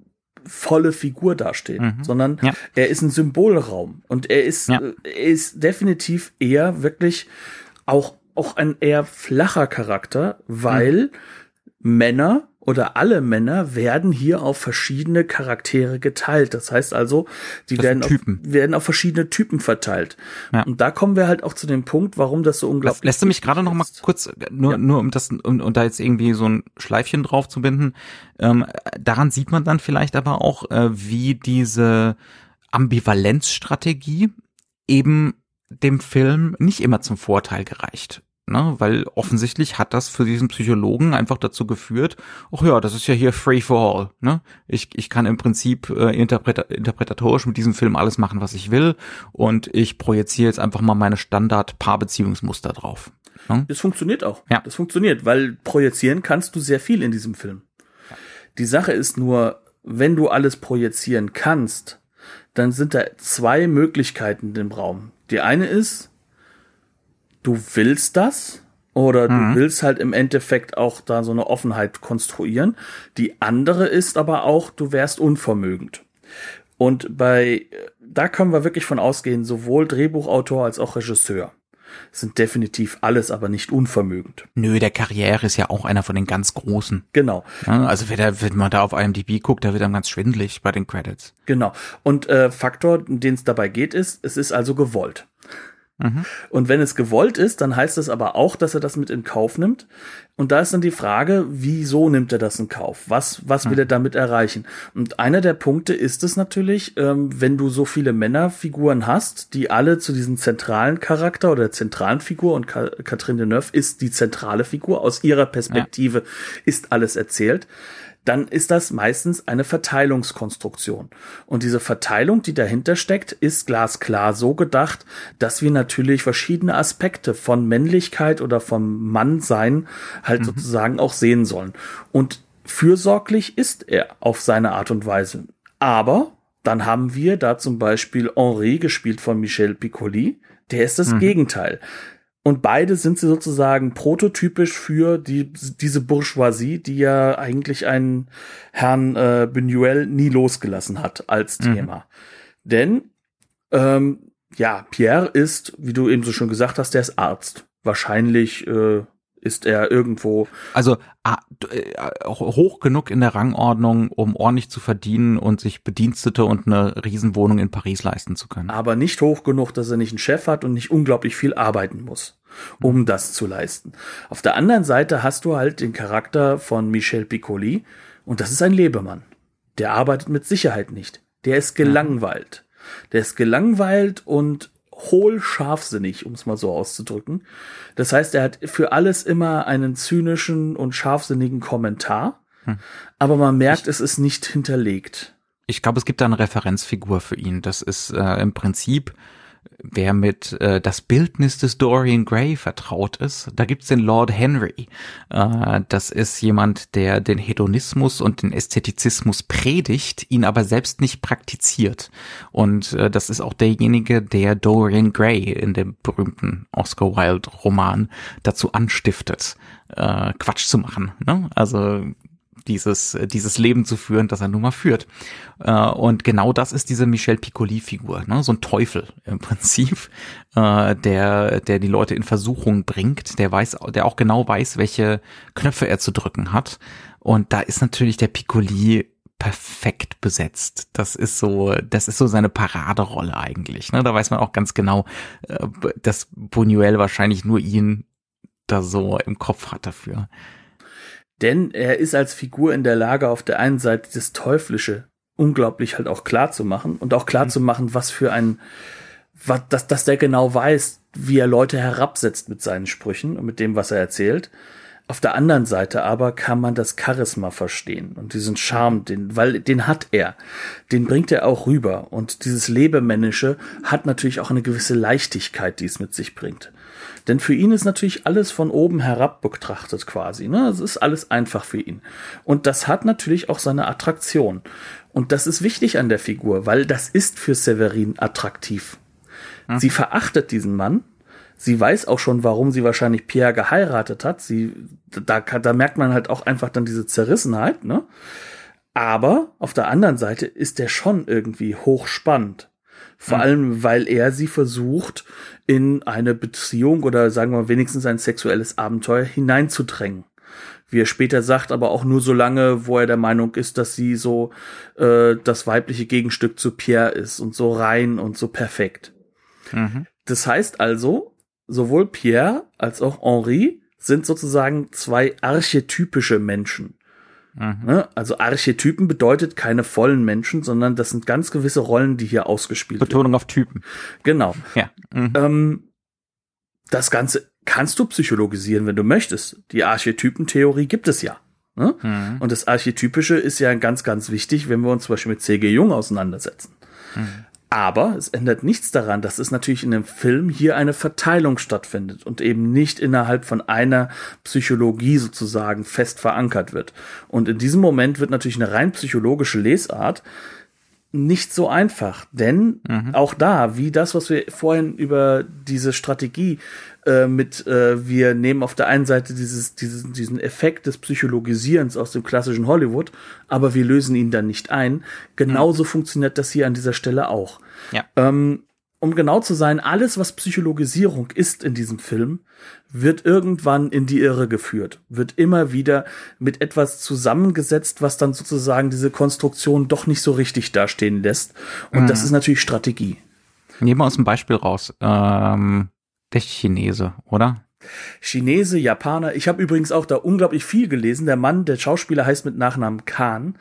volle Figur dastehen, mhm. sondern ja. er ist ein Symbolraum und er ist, ja. äh, er ist definitiv eher wirklich auch, auch ein eher flacher Charakter, weil mhm Männer oder alle Männer werden hier auf verschiedene Charaktere geteilt. Das heißt also, die werden auf, werden auf verschiedene Typen verteilt. Ja. Und da kommen wir halt auch zu dem Punkt, warum das so unglaublich. Lässt du mich gerade noch mal kurz, nur, ja. nur um das, um, um da jetzt irgendwie so ein Schleifchen drauf zu binden. Ähm, daran sieht man dann vielleicht aber auch, äh, wie diese Ambivalenzstrategie eben dem Film nicht immer zum Vorteil gereicht ne? weil offensichtlich hat das für diesen Psychologen einfach dazu geführt, ach ja, das ist ja hier free for all. Ne? Ich, ich kann im Prinzip äh, interpreta interpretatorisch mit diesem Film alles machen, was ich will und ich projiziere jetzt einfach mal meine Standard-Paarbeziehungsmuster drauf. Ne? Das funktioniert auch. Ja. Das funktioniert, weil projizieren kannst du sehr viel in diesem Film. Die Sache ist nur, wenn du alles projizieren kannst, dann sind da zwei Möglichkeiten im Raum. Die eine ist, du willst das oder mhm. du willst halt im Endeffekt auch da so eine Offenheit konstruieren. Die andere ist aber auch, du wärst unvermögend. Und bei, da können wir wirklich von ausgehen, sowohl Drehbuchautor als auch Regisseur sind definitiv alles, aber nicht unvermögend. Nö, der Karriere ist ja auch einer von den ganz großen. Genau. Ja, also wenn, der, wenn man da auf IMDb guckt, da wird dann ganz schwindlig bei den Credits. Genau. Und äh, Faktor, den es dabei geht, ist, es ist also gewollt. Mhm. Und wenn es gewollt ist, dann heißt das aber auch, dass er das mit in Kauf nimmt. Und da ist dann die Frage, wieso nimmt er das in Kauf? Was, was will mhm. er damit erreichen? Und einer der Punkte ist es natürlich, ähm, wenn du so viele Männerfiguren hast, die alle zu diesem zentralen Charakter oder zentralen Figur und Ka Catherine Deneuve ist die zentrale Figur, aus ihrer Perspektive ja. ist alles erzählt dann ist das meistens eine Verteilungskonstruktion. Und diese Verteilung, die dahinter steckt, ist glasklar so gedacht, dass wir natürlich verschiedene Aspekte von Männlichkeit oder vom Mannsein halt mhm. sozusagen auch sehen sollen. Und fürsorglich ist er auf seine Art und Weise. Aber dann haben wir da zum Beispiel Henri, gespielt von Michel Piccoli, der ist das mhm. Gegenteil. Und beide sind sie sozusagen prototypisch für die, diese Bourgeoisie, die ja eigentlich einen Herrn äh, Benuel nie losgelassen hat als mhm. Thema. Denn, ähm, ja, Pierre ist, wie du eben so schon gesagt hast, der ist Arzt. Wahrscheinlich äh, ist er irgendwo. Also äh, hoch genug in der Rangordnung, um ordentlich zu verdienen und sich Bedienstete und eine Riesenwohnung in Paris leisten zu können. Aber nicht hoch genug, dass er nicht einen Chef hat und nicht unglaublich viel arbeiten muss, um das zu leisten. Auf der anderen Seite hast du halt den Charakter von Michel Piccoli und das ist ein Lebemann. Der arbeitet mit Sicherheit nicht. Der ist gelangweilt. Der ist gelangweilt und hohl scharfsinnig, um es mal so auszudrücken. Das heißt, er hat für alles immer einen zynischen und scharfsinnigen Kommentar, hm. aber man merkt, ich, es ist nicht hinterlegt. Ich glaube, es gibt da eine Referenzfigur für ihn. Das ist äh, im Prinzip wer mit äh, das Bildnis des Dorian Gray vertraut ist, da gibt's den Lord Henry. Äh, das ist jemand, der den Hedonismus und den Ästhetizismus predigt, ihn aber selbst nicht praktiziert. Und äh, das ist auch derjenige, der Dorian Gray in dem berühmten Oscar Wilde Roman dazu anstiftet, äh, Quatsch zu machen. Ne? Also dieses, dieses Leben zu führen, das er nun mal führt. Äh, und genau das ist diese Michel Piccoli-Figur, ne? so ein Teufel im Prinzip, äh, der, der die Leute in Versuchung bringt, der weiß, der auch genau weiß, welche Knöpfe er zu drücken hat. Und da ist natürlich der Piccoli perfekt besetzt. Das ist so, das ist so seine Paraderolle eigentlich. Ne? Da weiß man auch ganz genau, äh, dass Buñuel wahrscheinlich nur ihn da so im Kopf hat dafür. Denn er ist als Figur in der Lage, auf der einen Seite das Teuflische unglaublich halt auch klar zu machen und auch klar mhm. zu machen, was für ein, was, dass, dass der genau weiß, wie er Leute herabsetzt mit seinen Sprüchen und mit dem, was er erzählt. Auf der anderen Seite aber kann man das Charisma verstehen und diesen Charme, den, weil den hat er, den bringt er auch rüber und dieses Lebemännische hat natürlich auch eine gewisse Leichtigkeit, die es mit sich bringt. Denn für ihn ist natürlich alles von oben herab betrachtet quasi. Ne? Es ist alles einfach für ihn. Und das hat natürlich auch seine Attraktion. Und das ist wichtig an der Figur, weil das ist für Severin attraktiv. Hm. Sie verachtet diesen Mann. Sie weiß auch schon, warum sie wahrscheinlich Pierre geheiratet hat. Sie, da, da merkt man halt auch einfach dann diese Zerrissenheit, ne? Aber auf der anderen Seite ist der schon irgendwie hochspannend. Vor mhm. allem, weil er sie versucht, in eine Beziehung oder sagen wir wenigstens ein sexuelles Abenteuer hineinzudrängen. Wie er später sagt, aber auch nur so lange, wo er der Meinung ist, dass sie so äh, das weibliche Gegenstück zu Pierre ist und so rein und so perfekt. Mhm. Das heißt also, sowohl Pierre als auch Henri sind sozusagen zwei archetypische Menschen. Mhm. Ne? Also Archetypen bedeutet keine vollen Menschen, sondern das sind ganz gewisse Rollen, die hier ausgespielt Betonung werden. Betonung auf Typen. Genau. Ja. Mhm. Ähm, das Ganze kannst du psychologisieren, wenn du möchtest. Die Archetypentheorie gibt es ja. Ne? Mhm. Und das Archetypische ist ja ganz, ganz wichtig, wenn wir uns zum Beispiel mit C.G. Jung auseinandersetzen. Aber es ändert nichts daran, dass es natürlich in dem Film hier eine Verteilung stattfindet und eben nicht innerhalb von einer Psychologie sozusagen fest verankert wird. Und in diesem Moment wird natürlich eine rein psychologische Lesart nicht so einfach, denn mhm. auch da, wie das, was wir vorhin über diese Strategie äh, mit, äh, wir nehmen auf der einen Seite dieses, dieses, diesen Effekt des Psychologisierens aus dem klassischen Hollywood, aber wir lösen ihn dann nicht ein. Genauso mhm. funktioniert das hier an dieser Stelle auch. Ja. Ähm, um genau zu sein, alles, was Psychologisierung ist in diesem Film, wird irgendwann in die Irre geführt, wird immer wieder mit etwas zusammengesetzt, was dann sozusagen diese Konstruktion doch nicht so richtig dastehen lässt. Und mhm. das ist natürlich Strategie. Nehmen wir uns ein Beispiel raus. Ähm, der Chinese, oder? Chinese, Japaner. Ich habe übrigens auch da unglaublich viel gelesen. Der Mann, der Schauspieler heißt mit Nachnamen Khan.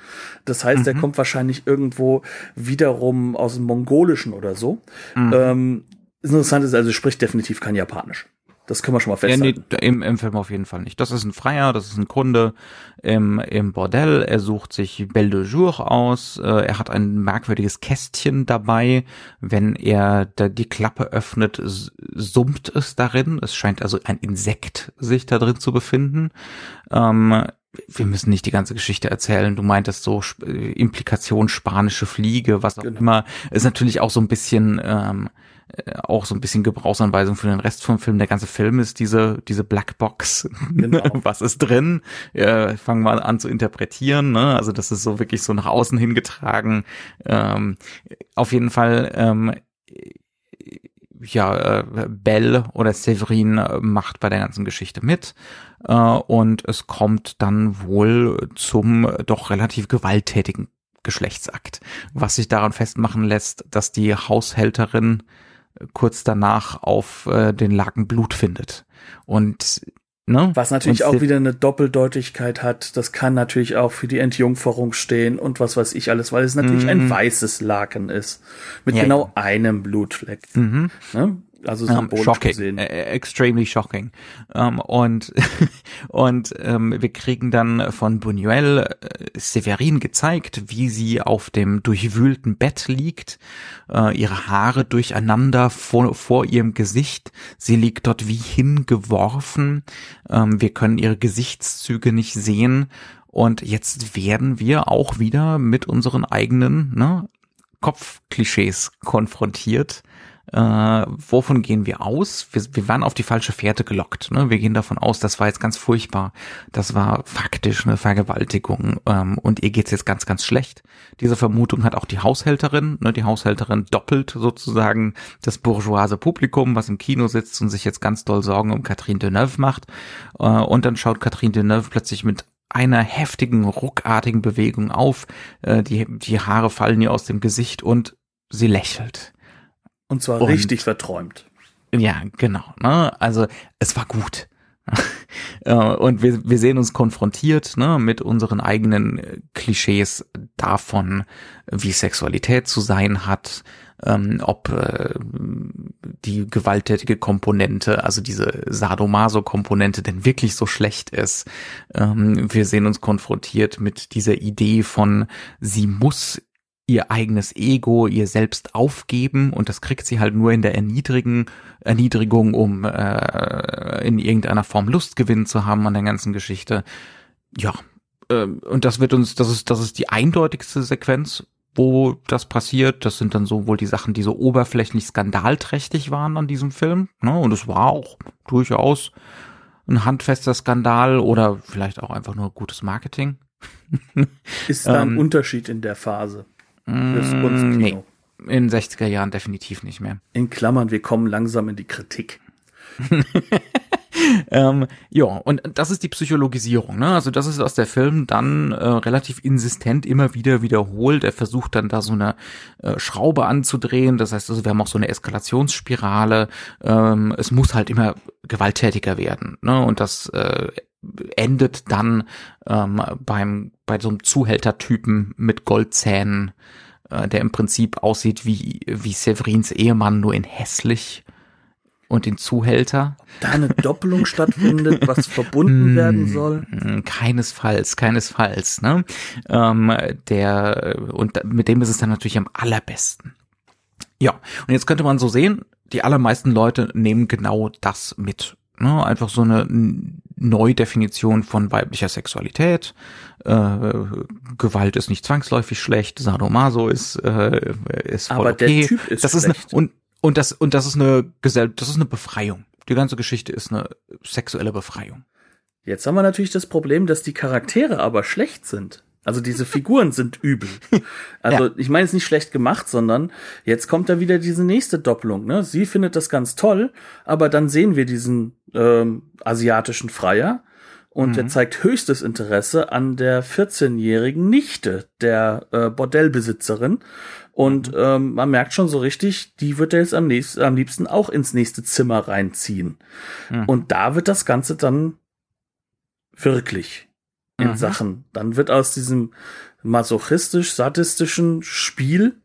Das heißt, mhm. der kommt wahrscheinlich irgendwo wiederum aus dem Mongolischen oder so. Mhm. Ähm, interessant ist also, spricht definitiv kein Japanisch. Das können wir schon mal festhalten. Ja, nee, im, im Film auf jeden Fall nicht. Das ist ein Freier, das ist ein Kunde im, im Bordell. Er sucht sich Belle de Jour aus. Äh, er hat ein merkwürdiges Kästchen dabei. Wenn er da die Klappe öffnet, summt es darin. Es scheint also ein Insekt sich da drin zu befinden. Ähm, wir müssen nicht die ganze Geschichte erzählen. Du meintest so äh, Implikation spanische Fliege, was auch genau. immer. Ist natürlich auch so ein bisschen ähm, äh, auch so ein bisschen Gebrauchsanweisung für den Rest vom Film. Der ganze Film ist diese, diese Blackbox. Genau. [LAUGHS] Was ist drin? Äh, fangen wir an zu interpretieren. Ne? Also das ist so wirklich so nach außen hingetragen. Ähm, auf jeden Fall, ähm, ja, äh, Bell oder Severin macht bei der ganzen Geschichte mit. Äh, und es kommt dann wohl zum doch relativ gewalttätigen Geschlechtsakt, was sich daran festmachen lässt, dass die Haushälterin kurz danach auf äh, den Laken Blut findet. Und Ne? Was natürlich und auch wieder eine Doppeldeutigkeit hat. Das kann natürlich auch für die Entjungferung stehen und was weiß ich alles, weil es natürlich mm ein mhm. weißes Laken ist. Mit ja, genau ja. einem Blutfleck. Mhm. Ne? Also symbolisch um, shocking, gesehen. Äh, extremely shocking. Ähm, und [LAUGHS] und ähm, wir kriegen dann von Buñuel äh, Severin gezeigt, wie sie auf dem durchwühlten Bett liegt, äh, ihre Haare durcheinander vor, vor ihrem Gesicht. Sie liegt dort wie hingeworfen. Ähm, wir können ihre Gesichtszüge nicht sehen. Und jetzt werden wir auch wieder mit unseren eigenen ne, Kopfklischees konfrontiert Äh, wovon gehen wir aus? Wir, wir waren auf die falsche Fährte gelockt. Ne? Wir gehen davon aus, das war jetzt ganz furchtbar. Das war faktisch eine Vergewaltigung ähm, und ihr geht's jetzt ganz, ganz schlecht. Diese Vermutung hat auch die Haushälterin. Ne? Die Haushälterin doppelt sozusagen das bourgeoise Publikum, was im Kino sitzt und sich jetzt ganz doll Sorgen um Catherine Deneuve macht. Äh, und dann schaut Catherine Deneuve plötzlich mit einer heftigen, ruckartigen Bewegung auf. Äh, die, die Haare fallen ihr aus dem Gesicht und sie lächelt. Und zwar und, richtig verträumt. Ja, genau. Ne? Also es war gut. [LAUGHS] Äh, und wir, wir sehen uns konfrontiert ne, mit unseren eigenen Klischees davon, wie Sexualität zu sein hat, ähm, ob äh, die gewalttätige Komponente, also diese Sadomaso-Komponente denn wirklich so schlecht ist. Ähm, wir sehen uns konfrontiert mit dieser Idee von, sie muss ihr eigenes Ego, ihr selbst aufgeben und das kriegt sie halt nur in der Erniedrigen, Erniedrigung, um äh, in irgendeiner Form Lustgewinn zu haben an der ganzen Geschichte. Ja, äh, und das wird uns, das ist, das ist die eindeutigste Sequenz, wo das passiert. Das sind dann so wohl die Sachen, die so oberflächlich skandalträchtig waren an diesem Film. Ne? Und es war auch durchaus ein handfester Skandal oder vielleicht auch einfach nur gutes Marketing. Ist da ein ähm, Unterschied in der Phase? Fürs mm, Kunstkino. Nee, in 60er Jahren definitiv nicht mehr. In Klammern, wir kommen langsam in die Kritik. [LAUGHS] ähm, ja, und das ist die Psychologisierung. Ne? Also das ist, was der Film dann äh, relativ insistent immer wieder wiederholt. Er versucht dann da so eine äh, Schraube anzudrehen. Das heißt, also wir haben auch so eine Eskalationsspirale. Ähm, es muss halt immer gewalttätiger werden. Ne? Und das äh, endet dann ähm, beim bei so einem Zuhältertypen mit Goldzähnen, äh, der im Prinzip aussieht wie wie Severins Ehemann nur in hässlich und den Zuhälter. Da eine Doppelung [LAUGHS] stattfindet, was verbunden werden soll? Hm, keinesfalls, keinesfalls. Ne? Ähm, der und mit dem ist es dann natürlich am allerbesten. Ja, und jetzt könnte man so sehen, die allermeisten Leute nehmen genau das mit. Ne? Einfach so eine Neudefinition von weiblicher Sexualität. Äh, Gewalt ist nicht zwangsläufig schlecht, Sadomaso ist äh, ist voll Aber okay. der Typ ist das schlecht. ist eine, und und das und das ist eine Gesell das ist eine Befreiung. Die ganze Geschichte ist eine sexuelle Befreiung. Jetzt haben wir natürlich das Problem, dass die Charaktere aber schlecht sind. Also diese Figuren sind übel. Also ja. ich meine es nicht schlecht gemacht, sondern jetzt kommt da wieder diese nächste Doppelung. Ne? Sie findet das ganz toll, aber dann sehen wir diesen ähm, asiatischen Freier und mhm. er zeigt höchstes Interesse an der 14-jährigen Nichte der äh, Bordellbesitzerin. Und mhm. ähm, man merkt schon so richtig, die wird er jetzt am, nächsten, am liebsten auch ins nächste Zimmer reinziehen. Mhm. Und da wird das Ganze dann wirklich in mhm. Sachen. Dann wird aus diesem masochistisch-sadistischen Spiel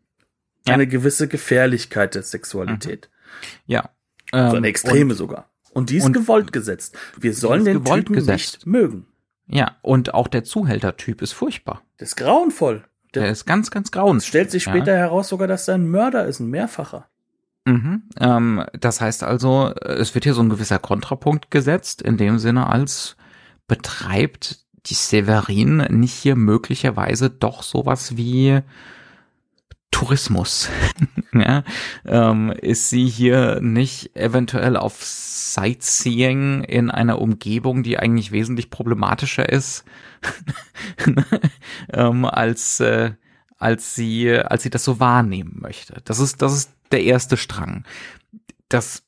ja. eine gewisse Gefährlichkeit der Sexualität. Mhm. Ja. Ähm, so eine extreme und, sogar. Und die ist und, gewollt gesetzt. Wir sollen den Typen gesetzt. nicht mögen. Ja, und auch der Zuhältertyp ist furchtbar. Das ist grauenvoll. Der, der ist ganz, ganz grauenvoll. Stellt sich später ja. heraus sogar, dass er ein Mörder ist, ein Mehrfacher. Mhm, ähm, das heißt also, es wird hier so ein gewisser Kontrapunkt gesetzt, in dem Sinne als betreibt die Severin nicht hier möglicherweise doch sowas wie Tourismus? [LAUGHS] ja, ähm, ist sie hier nicht eventuell auf Sightseeing in einer Umgebung, die eigentlich wesentlich problematischer ist, [LAUGHS] ähm, als äh, als sie als sie das so wahrnehmen möchte? Das ist das ist der erste Strang. Das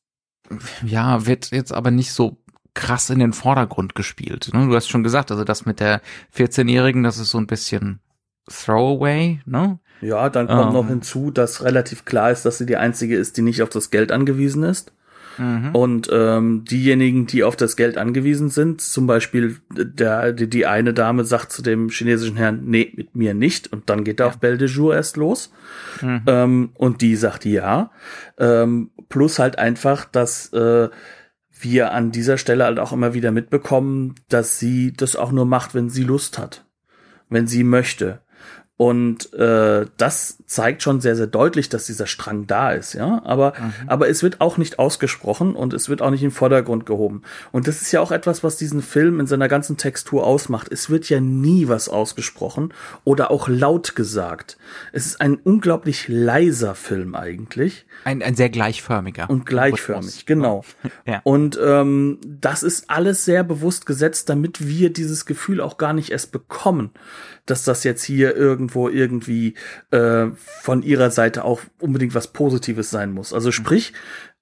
ja wird jetzt aber nicht so krass in den Vordergrund gespielt. Ne? Du hast schon gesagt, also das mit der 14-Jährigen, das ist so ein bisschen Throwaway, ne? Ja, dann kommt ähm, noch hinzu, dass relativ klar ist, dass sie die einzige ist, die nicht auf das Geld angewiesen ist. Mhm. Und ähm, diejenigen, die auf das Geld angewiesen sind, zum Beispiel der, die, die eine Dame sagt zu dem chinesischen Herrn, nee, mit mir nicht. Und dann geht er ja. auf Belle de Jour erst los. Mhm. Ähm, und die sagt ja. Ähm, plus halt einfach, dass äh, wir an dieser Stelle halt auch immer wieder mitbekommen, dass sie das auch nur macht, wenn sie Lust hat, wenn sie möchte. Und äh, das zeigt schon sehr, sehr deutlich, dass dieser Strang da ist, ja. Aber, mhm. aber es wird auch nicht ausgesprochen und es wird auch nicht in den Vordergrund gehoben. Und das ist ja auch etwas, was diesen Film in seiner ganzen Textur ausmacht. Es wird ja nie was ausgesprochen oder auch laut gesagt. Es ist ein unglaublich leiser Film eigentlich. Ein, ein sehr gleichförmiger. Und gleichförmig, genau. [LAUGHS] ja. Und ähm, das ist alles sehr bewusst gesetzt, damit wir dieses Gefühl auch gar nicht erst bekommen dass das jetzt hier irgendwo irgendwie äh, von ihrer Seite auch unbedingt was Positives sein muss. Also sprich,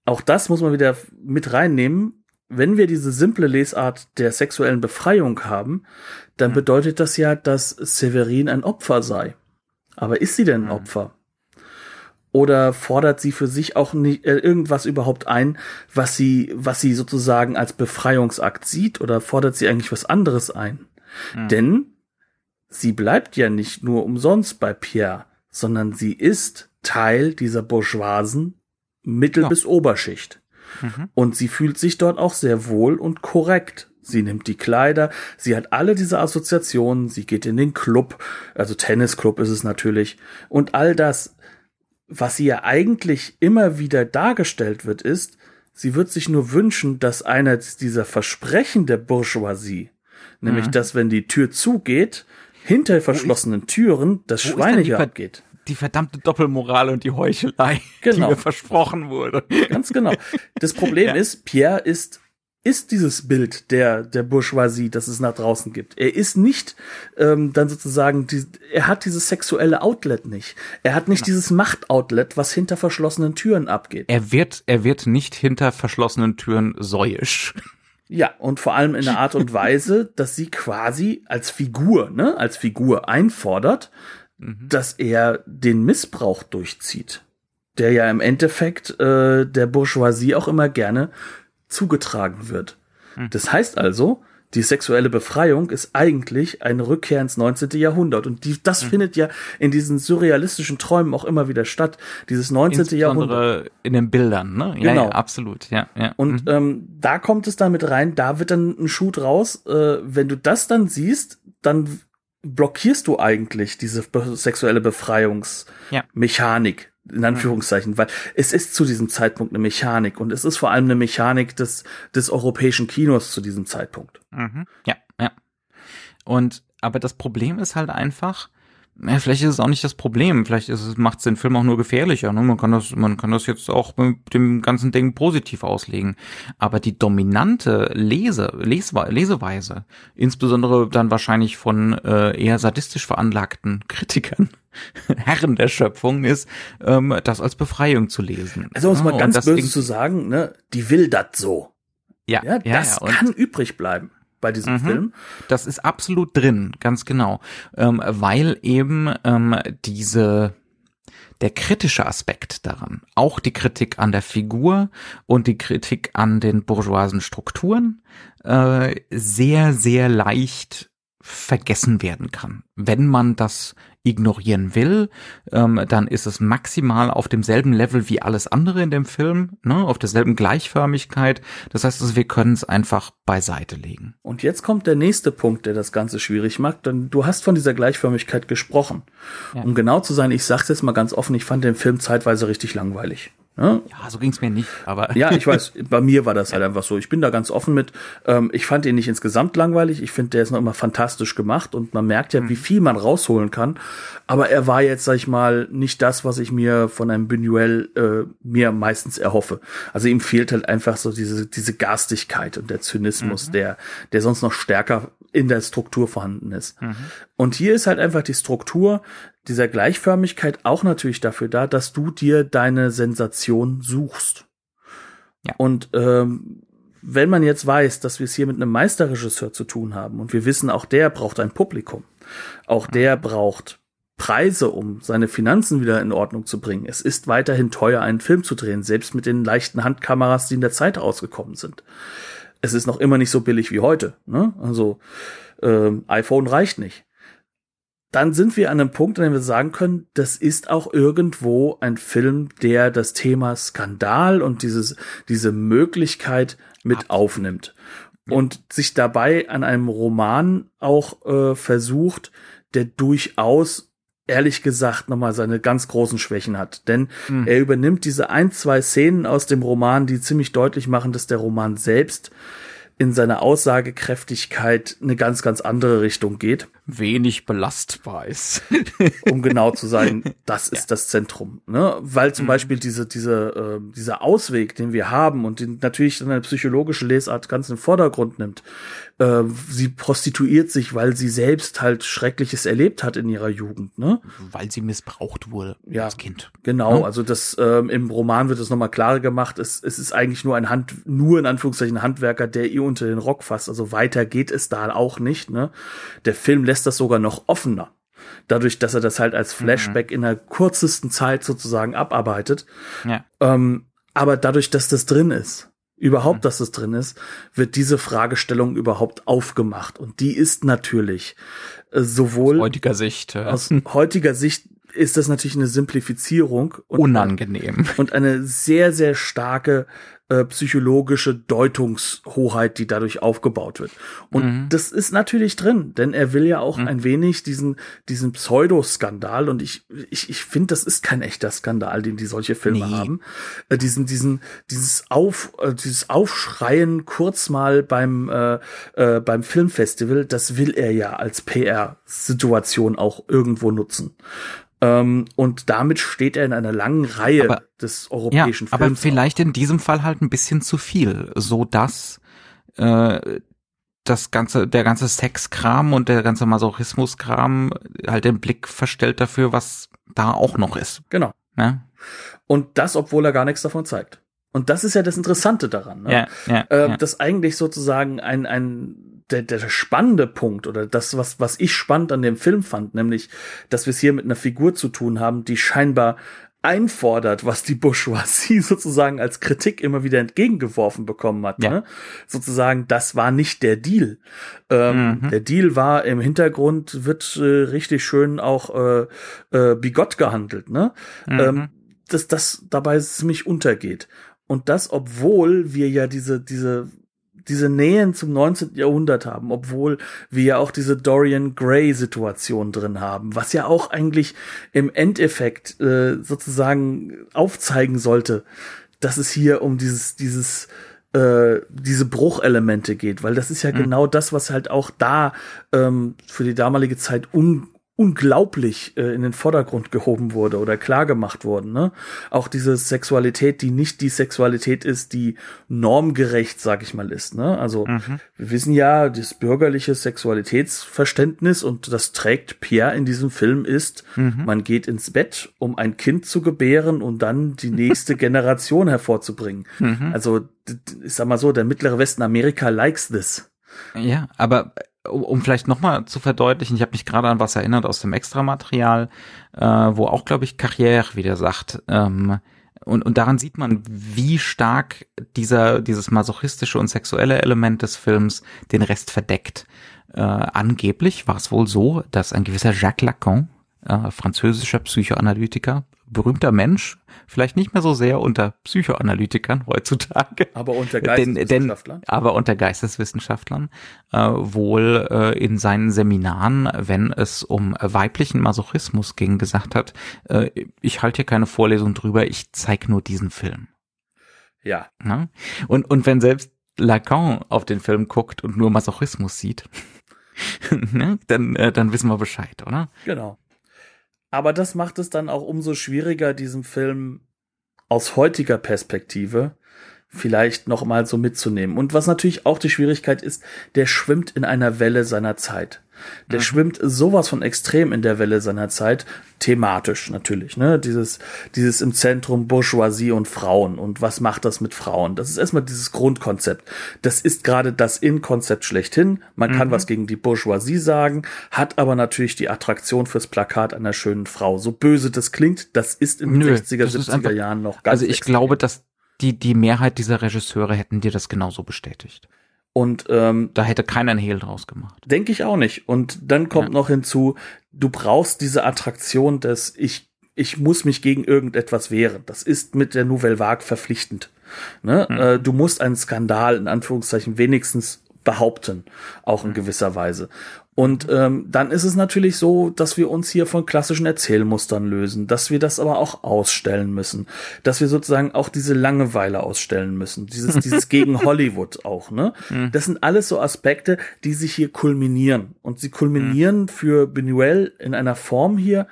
auch das muss man wieder mit reinnehmen. Wenn wir diese simple Lesart der sexuellen Befreiung haben, dann mhm. bedeutet das ja, dass Severin ein Opfer sei. Aber ist sie denn ein mhm. Opfer? Oder fordert sie für sich auch nicht, äh, irgendwas überhaupt ein, was sie, was sie sozusagen als Befreiungsakt sieht? Oder fordert sie eigentlich was anderes ein? Mhm. Denn sie bleibt ja nicht nur umsonst bei Pierre, sondern sie ist Teil dieser bourgeoisen Mittel- ja. bis Oberschicht. Mhm. Und sie fühlt sich dort auch sehr wohl und korrekt. Sie nimmt die Kleider, sie hat alle diese Assoziationen, sie geht in den Club, also Tennisclub ist es natürlich, und all das, was sie ja eigentlich immer wieder dargestellt wird, ist, sie wird sich nur wünschen, dass einer dieser Versprechen der Bourgeoisie, nämlich mhm. dass wenn die Tür zugeht, hinter verschlossenen Türen das Schweinige abgeht. Die verdammte Doppelmoral und die Heuchelei, genau. die mir versprochen wurde. Ganz genau. Das Problem ja. ist, Pierre ist ist dieses Bild der der Bourgeoisie, das es nach draußen gibt. Er ist nicht ähm, dann sozusagen, die, er hat dieses sexuelle Outlet nicht. Er hat nicht dieses Machtoutlet, was hinter verschlossenen Türen abgeht. Er wird er wird nicht hinter verschlossenen Türen säuisch. Ja, und vor allem in der Art und [LAUGHS] Weise, dass sie quasi als Figur, ne, als Figur einfordert, mhm. dass er den Missbrauch durchzieht, der ja im Endeffekt äh, der Bourgeoisie auch immer gerne zugetragen wird. Mhm. Das heißt also, die sexuelle Befreiung ist eigentlich eine Rückkehr ins 19. Jahrhundert. Und die, das mhm. findet ja in diesen surrealistischen Träumen auch immer wieder statt. Dieses 19. Jahrhundert. In den Bildern, ne? Ja, genau. Ja, absolut, ja. ja. Und mhm. ähm, da kommt es dann mit rein, da wird dann ein Schuh draus. Äh, wenn du das dann siehst, dann blockierst du eigentlich diese sexuelle Befreiungsmechanik in Anführungszeichen, weil es ist zu diesem Zeitpunkt eine Mechanik und es ist vor allem eine Mechanik des, des europäischen Kinos zu diesem Zeitpunkt. Mhm. Ja, ja. Und, aber das Problem ist halt einfach, ja, vielleicht ist es auch nicht das Problem. Vielleicht ist es, macht es den Film auch nur gefährlicher. Ne? Man kann das, man kann das jetzt auch mit dem ganzen Ding positiv auslegen. Aber die dominante Lese, Leswe Leseweise, insbesondere dann wahrscheinlich von äh, eher sadistisch veranlagten [LAUGHS] Kritikern, Herren der Schöpfung, ist, ähm, das als Befreiung zu lesen. Also um es mal ganz böse zu sagen, ne, die will das so. Ja, ja, das ja, kann übrig bleiben bei diesem mhm. Film. Das ist absolut drin, ganz genau, ähm, weil eben ähm, diese der kritische Aspekt daran, auch die Kritik an der Figur und die Kritik an den bourgeoisen Strukturen, äh, sehr, sehr leicht vergessen werden kann, wenn man das ignorieren will, ähm, dann ist es maximal auf demselben Level wie alles andere in dem Film, ne, auf derselben Gleichförmigkeit. Das heißt, also, wir können es einfach beiseite legen. Und jetzt kommt der nächste Punkt, der das Ganze schwierig macht. Denn du hast von dieser Gleichförmigkeit gesprochen. Ja. Um genau zu sein, ich sag's jetzt mal ganz offen, ich fand den Film zeitweise richtig langweilig. Ja, ja so ging's mir nicht, aber. Ja, ich weiß, [LAUGHS] bei mir war das halt einfach so. Ich bin da ganz offen mit. Ähm, ich fand ihn nicht insgesamt langweilig. Ich finde, der ist noch immer fantastisch gemacht und man merkt ja, mhm. wie viel man rausholen kann. Aber er war jetzt, sag ich mal, nicht das, was ich mir von einem Buñuel äh, mir meistens erhoffe. Also ihm fehlt halt einfach so diese, diese Garstigkeit und der Zynismus, mhm. der, der sonst noch stärker in der Struktur vorhanden ist. Mhm. Und hier ist halt einfach die Struktur dieser Gleichförmigkeit auch natürlich dafür da, dass du dir deine Sensation suchst. Ja. Und ähm, wenn man jetzt weiß, dass wir es hier mit einem Meisterregisseur zu tun haben und wir wissen, auch der braucht ein Publikum, auch der braucht Preise, um seine Finanzen wieder in Ordnung zu bringen. Es ist weiterhin teuer, einen Film zu drehen, selbst mit den leichten Handkameras, die in der Zeit ausgekommen sind. Es ist noch immer nicht so billig wie heute. Ne? Also ähm, iPhone reicht nicht dann sind wir an einem Punkt, an dem wir sagen können, das ist auch irgendwo ein Film, der das Thema Skandal und dieses, diese Möglichkeit mit aufnimmt und sich dabei an einem Roman auch äh, versucht, der durchaus ehrlich gesagt nochmal seine ganz großen Schwächen hat. Denn mhm. er übernimmt diese ein, zwei Szenen aus dem Roman, die ziemlich deutlich machen, dass der Roman selbst in seiner Aussagekräftigkeit eine ganz, ganz andere Richtung geht. Wenig belastbar ist. [LAUGHS] um genau zu sein, [LAUGHS] das ist ja. das Zentrum. Ne? Weil zum mhm. Beispiel diese, diese, äh, dieser Ausweg, den wir haben und den natürlich eine psychologische Lesart ganz im Vordergrund nimmt, äh, sie prostituiert sich, weil sie selbst halt Schreckliches erlebt hat in ihrer Jugend, ne? Weil sie missbraucht wurde ja, als Kind. Genau, ja? also das ähm, im Roman wird es nochmal klarer gemacht. Es, es ist eigentlich nur ein Hand, nur in Anführungszeichen Handwerker, der ihr unter den Rock fasst. Also weiter geht es da auch nicht, ne? Der Film lässt das sogar noch offener dadurch, dass er das halt als mhm. Flashback mhm. in der kürzesten Zeit sozusagen abarbeitet. Ja. Ähm, aber dadurch, dass das drin ist, überhaupt, mhm. dass es drin ist, wird diese Fragestellung überhaupt aufgemacht. Und die ist natürlich äh, sowohl aus heutiger Sicht, ja. aus heutiger Sicht ist das natürlich eine Simplifizierung und unangenehm und eine sehr sehr starke äh, psychologische Deutungshoheit, die dadurch aufgebaut wird. Und mhm. das ist natürlich drin, denn er will ja auch mhm. ein wenig diesen, diesen Pseudoskandal und ich, ich, ich finde, das ist kein echter Skandal, den die solche Filme nee. haben. Äh, diesen, diesen, dieses Auf, äh, dieses Aufschreien kurz mal beim, äh, äh, beim Filmfestival, das will er ja als PR-Situation auch irgendwo nutzen. Ähm, und damit steht er in einer langen Reihe aber, des europäischen ja, Films. Aber vielleicht auch. in diesem Fall halt ein bisschen zu viel, so dass äh, das ganze, der ganze Sexkram und der ganze Masochismuskram halt den Blick verstellt dafür, was da auch noch ist. Genau. Ja? Und das, obwohl er gar nichts davon zeigt. Und das ist ja das Interessante daran, ne? ja, ja, äh, ja. dass eigentlich sozusagen ein, ein der, der spannende Punkt oder das, was, was ich spannend an dem Film fand, nämlich, dass wir es hier mit einer Figur zu tun haben, die scheinbar einfordert, was die Bourgeoisie [LAUGHS] sozusagen als Kritik immer wieder entgegengeworfen bekommen hat. Ja. Ne? Sozusagen, das war nicht der Deal. Ähm, mhm. Der Deal war im Hintergrund, wird äh, richtig schön auch äh, äh, bigott gehandelt, ne? Mhm. Ähm, dass das dabei ziemlich untergeht. Und das, obwohl wir ja diese, diese diese Nähen zum 19. Jahrhundert haben, obwohl wir ja auch diese Dorian Gray Situation drin haben, was ja auch eigentlich im Endeffekt äh, sozusagen aufzeigen sollte, dass es hier um dieses dieses äh, diese Bruchelemente geht, weil das ist ja mhm. genau das, was halt auch da ähm, für die damalige Zeit un unglaublich äh, in den Vordergrund gehoben wurde oder klar gemacht worden. Ne? Auch diese Sexualität, die nicht die Sexualität ist, die normgerecht, sag ich mal, ist. Ne? Also mhm. wir wissen ja, das bürgerliche Sexualitätsverständnis und das trägt Pierre in diesem Film ist, mhm. man geht ins Bett, um ein Kind zu gebären und dann die [LAUGHS] nächste Generation hervorzubringen. Mhm. Also ich sag mal so, der mittlere Westen Amerika likes this. Ja, aber um vielleicht nochmal zu verdeutlichen, ich habe mich gerade an was erinnert aus dem Extramaterial, äh, wo auch, glaube ich, Carrière wieder sagt, ähm, und, und daran sieht man, wie stark dieser, dieses masochistische und sexuelle Element des Films den Rest verdeckt. Äh, angeblich war es wohl so, dass ein gewisser Jacques Lacan, äh, französischer Psychoanalytiker, berühmter Mensch, vielleicht nicht mehr so sehr unter Psychoanalytikern heutzutage. Aber unter [LAUGHS] Geisteswissenschaftlern. Denn, aber unter Geisteswissenschaftlern äh, wohl äh, in seinen Seminaren, wenn es um weiblichen Masochismus ging, gesagt hat, äh, ich halte hier keine Vorlesung drüber, ich zeige nur diesen Film. Ja. ja. Und, und wenn selbst Lacan auf den Film guckt und nur Masochismus sieht, [LAUGHS] ne, dann, äh, dann wissen wir Bescheid, oder? Genau. Aber das macht es dann auch umso schwieriger, diesem Film aus heutiger Perspektive vielleicht noch mal so mitzunehmen. Und was natürlich auch die Schwierigkeit ist, der schwimmt in einer Welle seiner Zeit. Der mhm. schwimmt sowas von extrem in der Welle seiner Zeit, thematisch natürlich, ne? Dieses, dieses im Zentrum Bourgeoisie und Frauen und was macht das mit Frauen? Das ist erstmal dieses Grundkonzept. Das ist gerade das In-Konzept schlechthin. Man mhm. kann was gegen die Bourgeoisie sagen, hat aber natürlich die Attraktion fürs Plakat einer schönen Frau. So böse das klingt, das ist in den 60er, 70er einfach, Jahren noch ganz Also ich extrem. glaube, dass die, die Mehrheit dieser Regisseure hätten dir das genauso bestätigt. Und ähm, da hätte keiner einen Hehl draus gemacht. Denke ich auch nicht. Und dann kommt ja. noch hinzu, du brauchst diese Attraktion, dass ich ich muss mich gegen irgendetwas wehren. Das ist mit der Nouvelle Vague verpflichtend. Ne? Hm. Äh, du musst einen Skandal in Anführungszeichen wenigstens behaupten, auch in hm. gewisser Weise. Und ähm, dann ist es natürlich so, dass wir uns hier von klassischen Erzählmustern lösen, dass wir das aber auch ausstellen müssen, dass wir sozusagen auch diese Langeweile ausstellen müssen, dieses, dieses [LAUGHS] gegen Hollywood auch, ne? Mhm. Das sind alles so Aspekte, die sich hier kulminieren. Und sie kulminieren mhm. für Benuel in einer Form hier,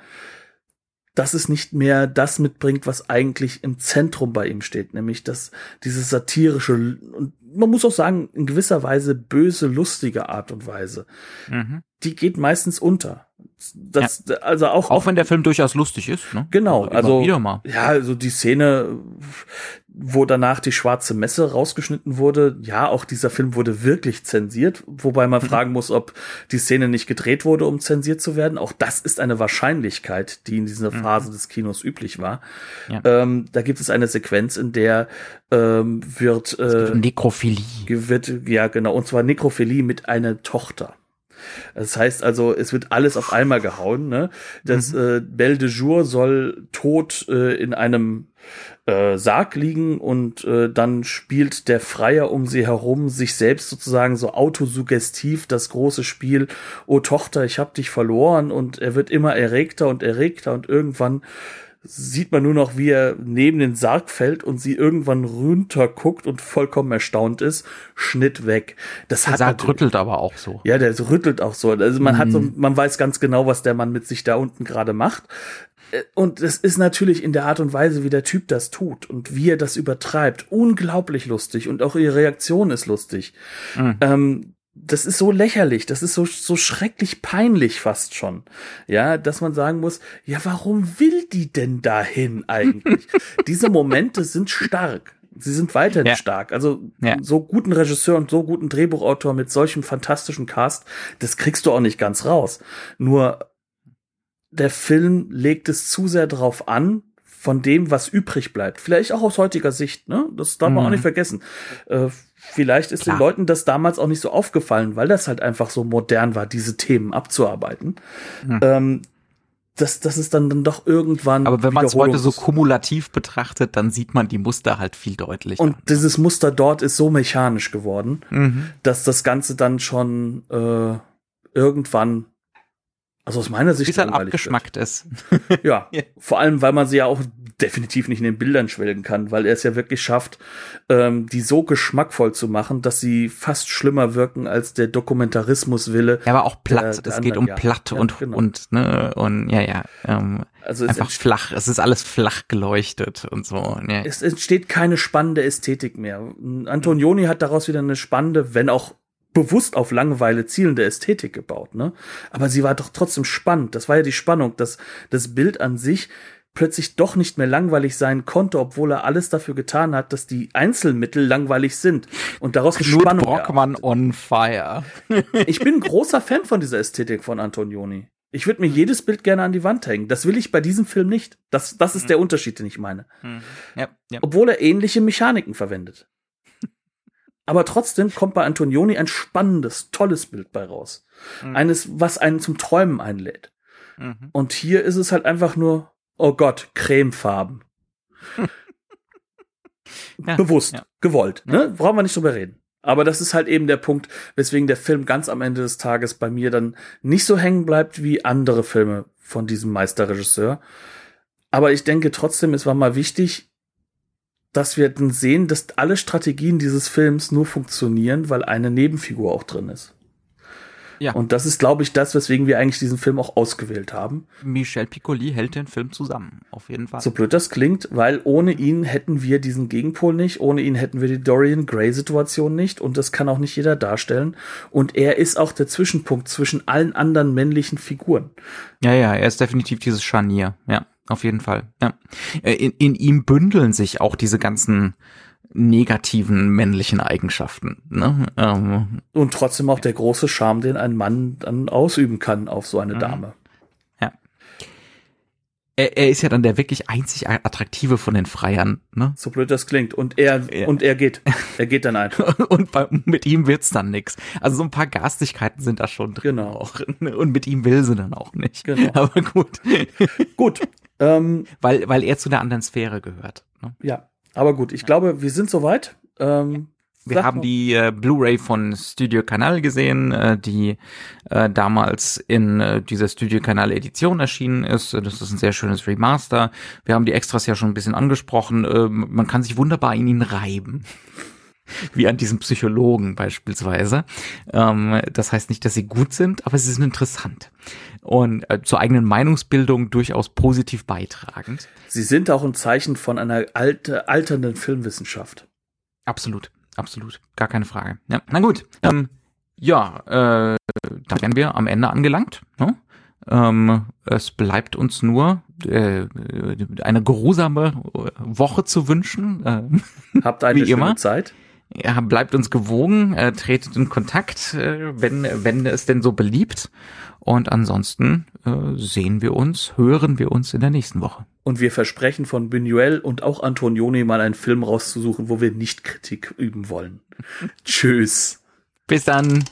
dass es nicht mehr das mitbringt, was eigentlich im Zentrum bei ihm steht, nämlich das, dieses satirische und man muss auch sagen, in gewisser Weise böse, lustige Art und Weise. Mhm. Die geht meistens unter. Das, ja. also auch, auch wenn der Film durchaus lustig ist, ne? Genau, also ja, also die Szene, wo danach die schwarze Messe rausgeschnitten wurde, ja, auch dieser Film wurde wirklich zensiert, wobei man mhm. fragen muss, ob die Szene nicht gedreht wurde, um zensiert zu werden. Auch das ist eine Wahrscheinlichkeit, die in dieser mhm. Phase mhm. des Kinos üblich war. Ja. Ähm, da gibt es eine Sequenz, in der ähm, wird äh, Nekrophilie. Wird, ja, genau, und zwar Nekrophilie mit einer Tochter. Das heißt also, es wird alles auf einmal gehauen. Ne? Das mhm. äh, Belle de Jour soll tot äh, in einem äh, Sarg liegen und äh, dann spielt der Freier um sie herum sich selbst sozusagen so autosuggestiv das große Spiel, oh Tochter, ich hab dich verloren und er wird immer erregter und erregter und irgendwann sieht man nur noch, wie er neben den Sarg fällt und sie irgendwann runter guckt und vollkommen erstaunt ist. Schnitt weg. Das der hat Sarg rüttelt aber auch so. Ja, der rüttelt auch so. Also man mm. hat so, mhm. man weiß ganz genau, was der Mann mit sich da unten gerade macht. Und es ist natürlich in der Art und Weise, wie der Typ das tut und wie er das übertreibt, unglaublich lustig und auch ihre Reaktion ist lustig. Mhm. Ähm, das ist so lächerlich, das ist so, so schrecklich peinlich fast schon. Ja, dass man sagen muss, ja, warum will die denn dahin eigentlich? [LAUGHS] Diese Momente sind stark. Sie sind weiterhin ja. stark. Also ja. so guten Regisseur und so guten Drehbuchautor mit solchem fantastischen Cast, das kriegst du auch nicht ganz raus. Nur der Film legt es zu sehr drauf an, von dem, was übrig bleibt. Vielleicht auch aus heutiger Sicht, ne? Das darf man mhm. auch nicht vergessen. Äh, Vielleicht ist Klar. den Leuten das damals auch nicht so aufgefallen, weil das halt einfach so modern war, diese Themen abzuarbeiten. Hm. Ähm, das, das ist dann, dann doch irgendwann. Aber wenn man es heute so kumulativ betrachtet, dann sieht man die Muster halt viel deutlicher. Und dieses Muster dort ist so mechanisch geworden, mhm. dass das Ganze dann schon äh, irgendwann, also aus meiner Sicht, Bis dann abgeschmackt wird. ist. [LAUGHS] ja, vor allem, weil man sie ja auch definitiv nicht in den Bildern schwelgen kann, weil er es ja wirklich schafft, ähm, die so geschmackvoll zu machen, dass sie fast schlimmer wirken als der Dokumentarismuswille. Ja, aber auch platt. Der, der es anderen, geht um ja. platt ja, und genau. und ne und ja ja. Ähm, also einfach flach. Es ist alles flach geleuchtet und so. Ja. Es entsteht keine spannende Ästhetik mehr. Antonioni hat daraus wieder eine spannende, wenn auch bewusst auf Langeweile zielende Ästhetik gebaut, ne? Aber sie war doch trotzdem spannend. Das war ja die Spannung, dass das Bild an sich plötzlich doch nicht mehr langweilig sein konnte, obwohl er alles dafür getan hat, dass die Einzelmittel langweilig sind und daraus Knut Spannung Brockmann on fire. [LAUGHS] ich bin großer Fan von dieser Ästhetik von Antonioni. Ich würde mir jedes Bild gerne an die Wand hängen. Das will ich bei diesem Film nicht. Das, das ist mhm. der Unterschied, den ich meine. Mhm. Ja, ja. Obwohl er ähnliche Mechaniken verwendet. Aber trotzdem kommt bei Antonioni ein spannendes, tolles Bild bei raus. Mhm. Eines, was einen zum Träumen einlädt. Mhm. Und hier ist es halt einfach nur, oh Gott, Cremefarben. [LAUGHS] ja, Bewusst, ja. gewollt. Ne? Brauchen wir nicht drüber reden. Aber das ist halt eben der Punkt, weswegen der Film ganz am Ende des Tages bei mir dann nicht so hängen bleibt wie andere Filme von diesem Meisterregisseur. Aber ich denke trotzdem, es war mal wichtig, dass wir dann sehen, dass alle Strategien dieses Films nur funktionieren, weil eine Nebenfigur auch drin ist. Ja. Und das ist, glaube ich, das, weswegen wir eigentlich diesen Film auch ausgewählt haben. Michel Piccoli hält den Film zusammen, auf jeden Fall. So blöd das klingt, weil ohne ihn hätten wir diesen Gegenpol nicht, ohne ihn hätten wir die Dorian Gray-Situation nicht und das kann auch nicht jeder darstellen. Und er ist auch der Zwischenpunkt zwischen allen anderen männlichen Figuren. Ja, ja, er ist definitiv dieses Scharnier, ja, auf jeden Fall. Ja. Äh, in, in ihm bündeln sich auch diese ganzen negativen männlichen Eigenschaften. Ne? Ähm, und trotzdem auch der große Charme, den ein Mann dann ausüben kann auf so eine mhm. Dame. Ja. Er, er ist ja dann der wirklich einzig attraktive von den Freiern. Ne? So blöd das klingt. Und er ja. und er geht. Er geht dann einfach. [LAUGHS] und bei, mit ihm wird's dann nix. Also so ein paar Garstigkeiten sind da schon drin. Genau. Auch. Und mit ihm will sie dann auch nicht. Genau. Aber gut. gut. Ähm, weil, weil er zu einer anderen Sphäre gehört. Ne? Ja. Aber gut, ich glaube, wir sind soweit. Ähm, Wir haben die äh, Blu-ray von Studio Canal gesehen, äh, die äh, damals in äh, dieser Studio Canal Edition erschienen ist. Das ist ein sehr schönes Remaster. Wir haben die Extras ja schon ein bisschen angesprochen. Äh, man kann sich wunderbar in ihn reiben. [LAUGHS] Wie an diesem Psychologen beispielsweise. Ähm, das heißt nicht, dass sie gut sind, aber sie sind interessant. Und äh, zur eigenen Meinungsbildung durchaus positiv beitragend. Sie sind auch ein Zeichen von einer alte, alternden Filmwissenschaft. Absolut absolut. Gar keine Frage. Ja, na gut. Ähm, ja, äh, da wären wir am Ende angelangt. Ne? Ähm, es bleibt uns nur äh, eine geruhsame Woche zu wünschen. Äh, Habt eine [LAUGHS] schöne immer. Zeit. Ja, bleibt uns gewogen, äh, tretet in Kontakt, äh, wenn, wenn es denn so beliebt. Und ansonsten äh, sehen wir uns, hören wir uns in der nächsten Woche. Und wir versprechen von Buñuel und auch Antonioni mal einen Film rauszusuchen, wo wir nicht Kritik üben wollen. [LAUGHS] Tschüss. Bis dann.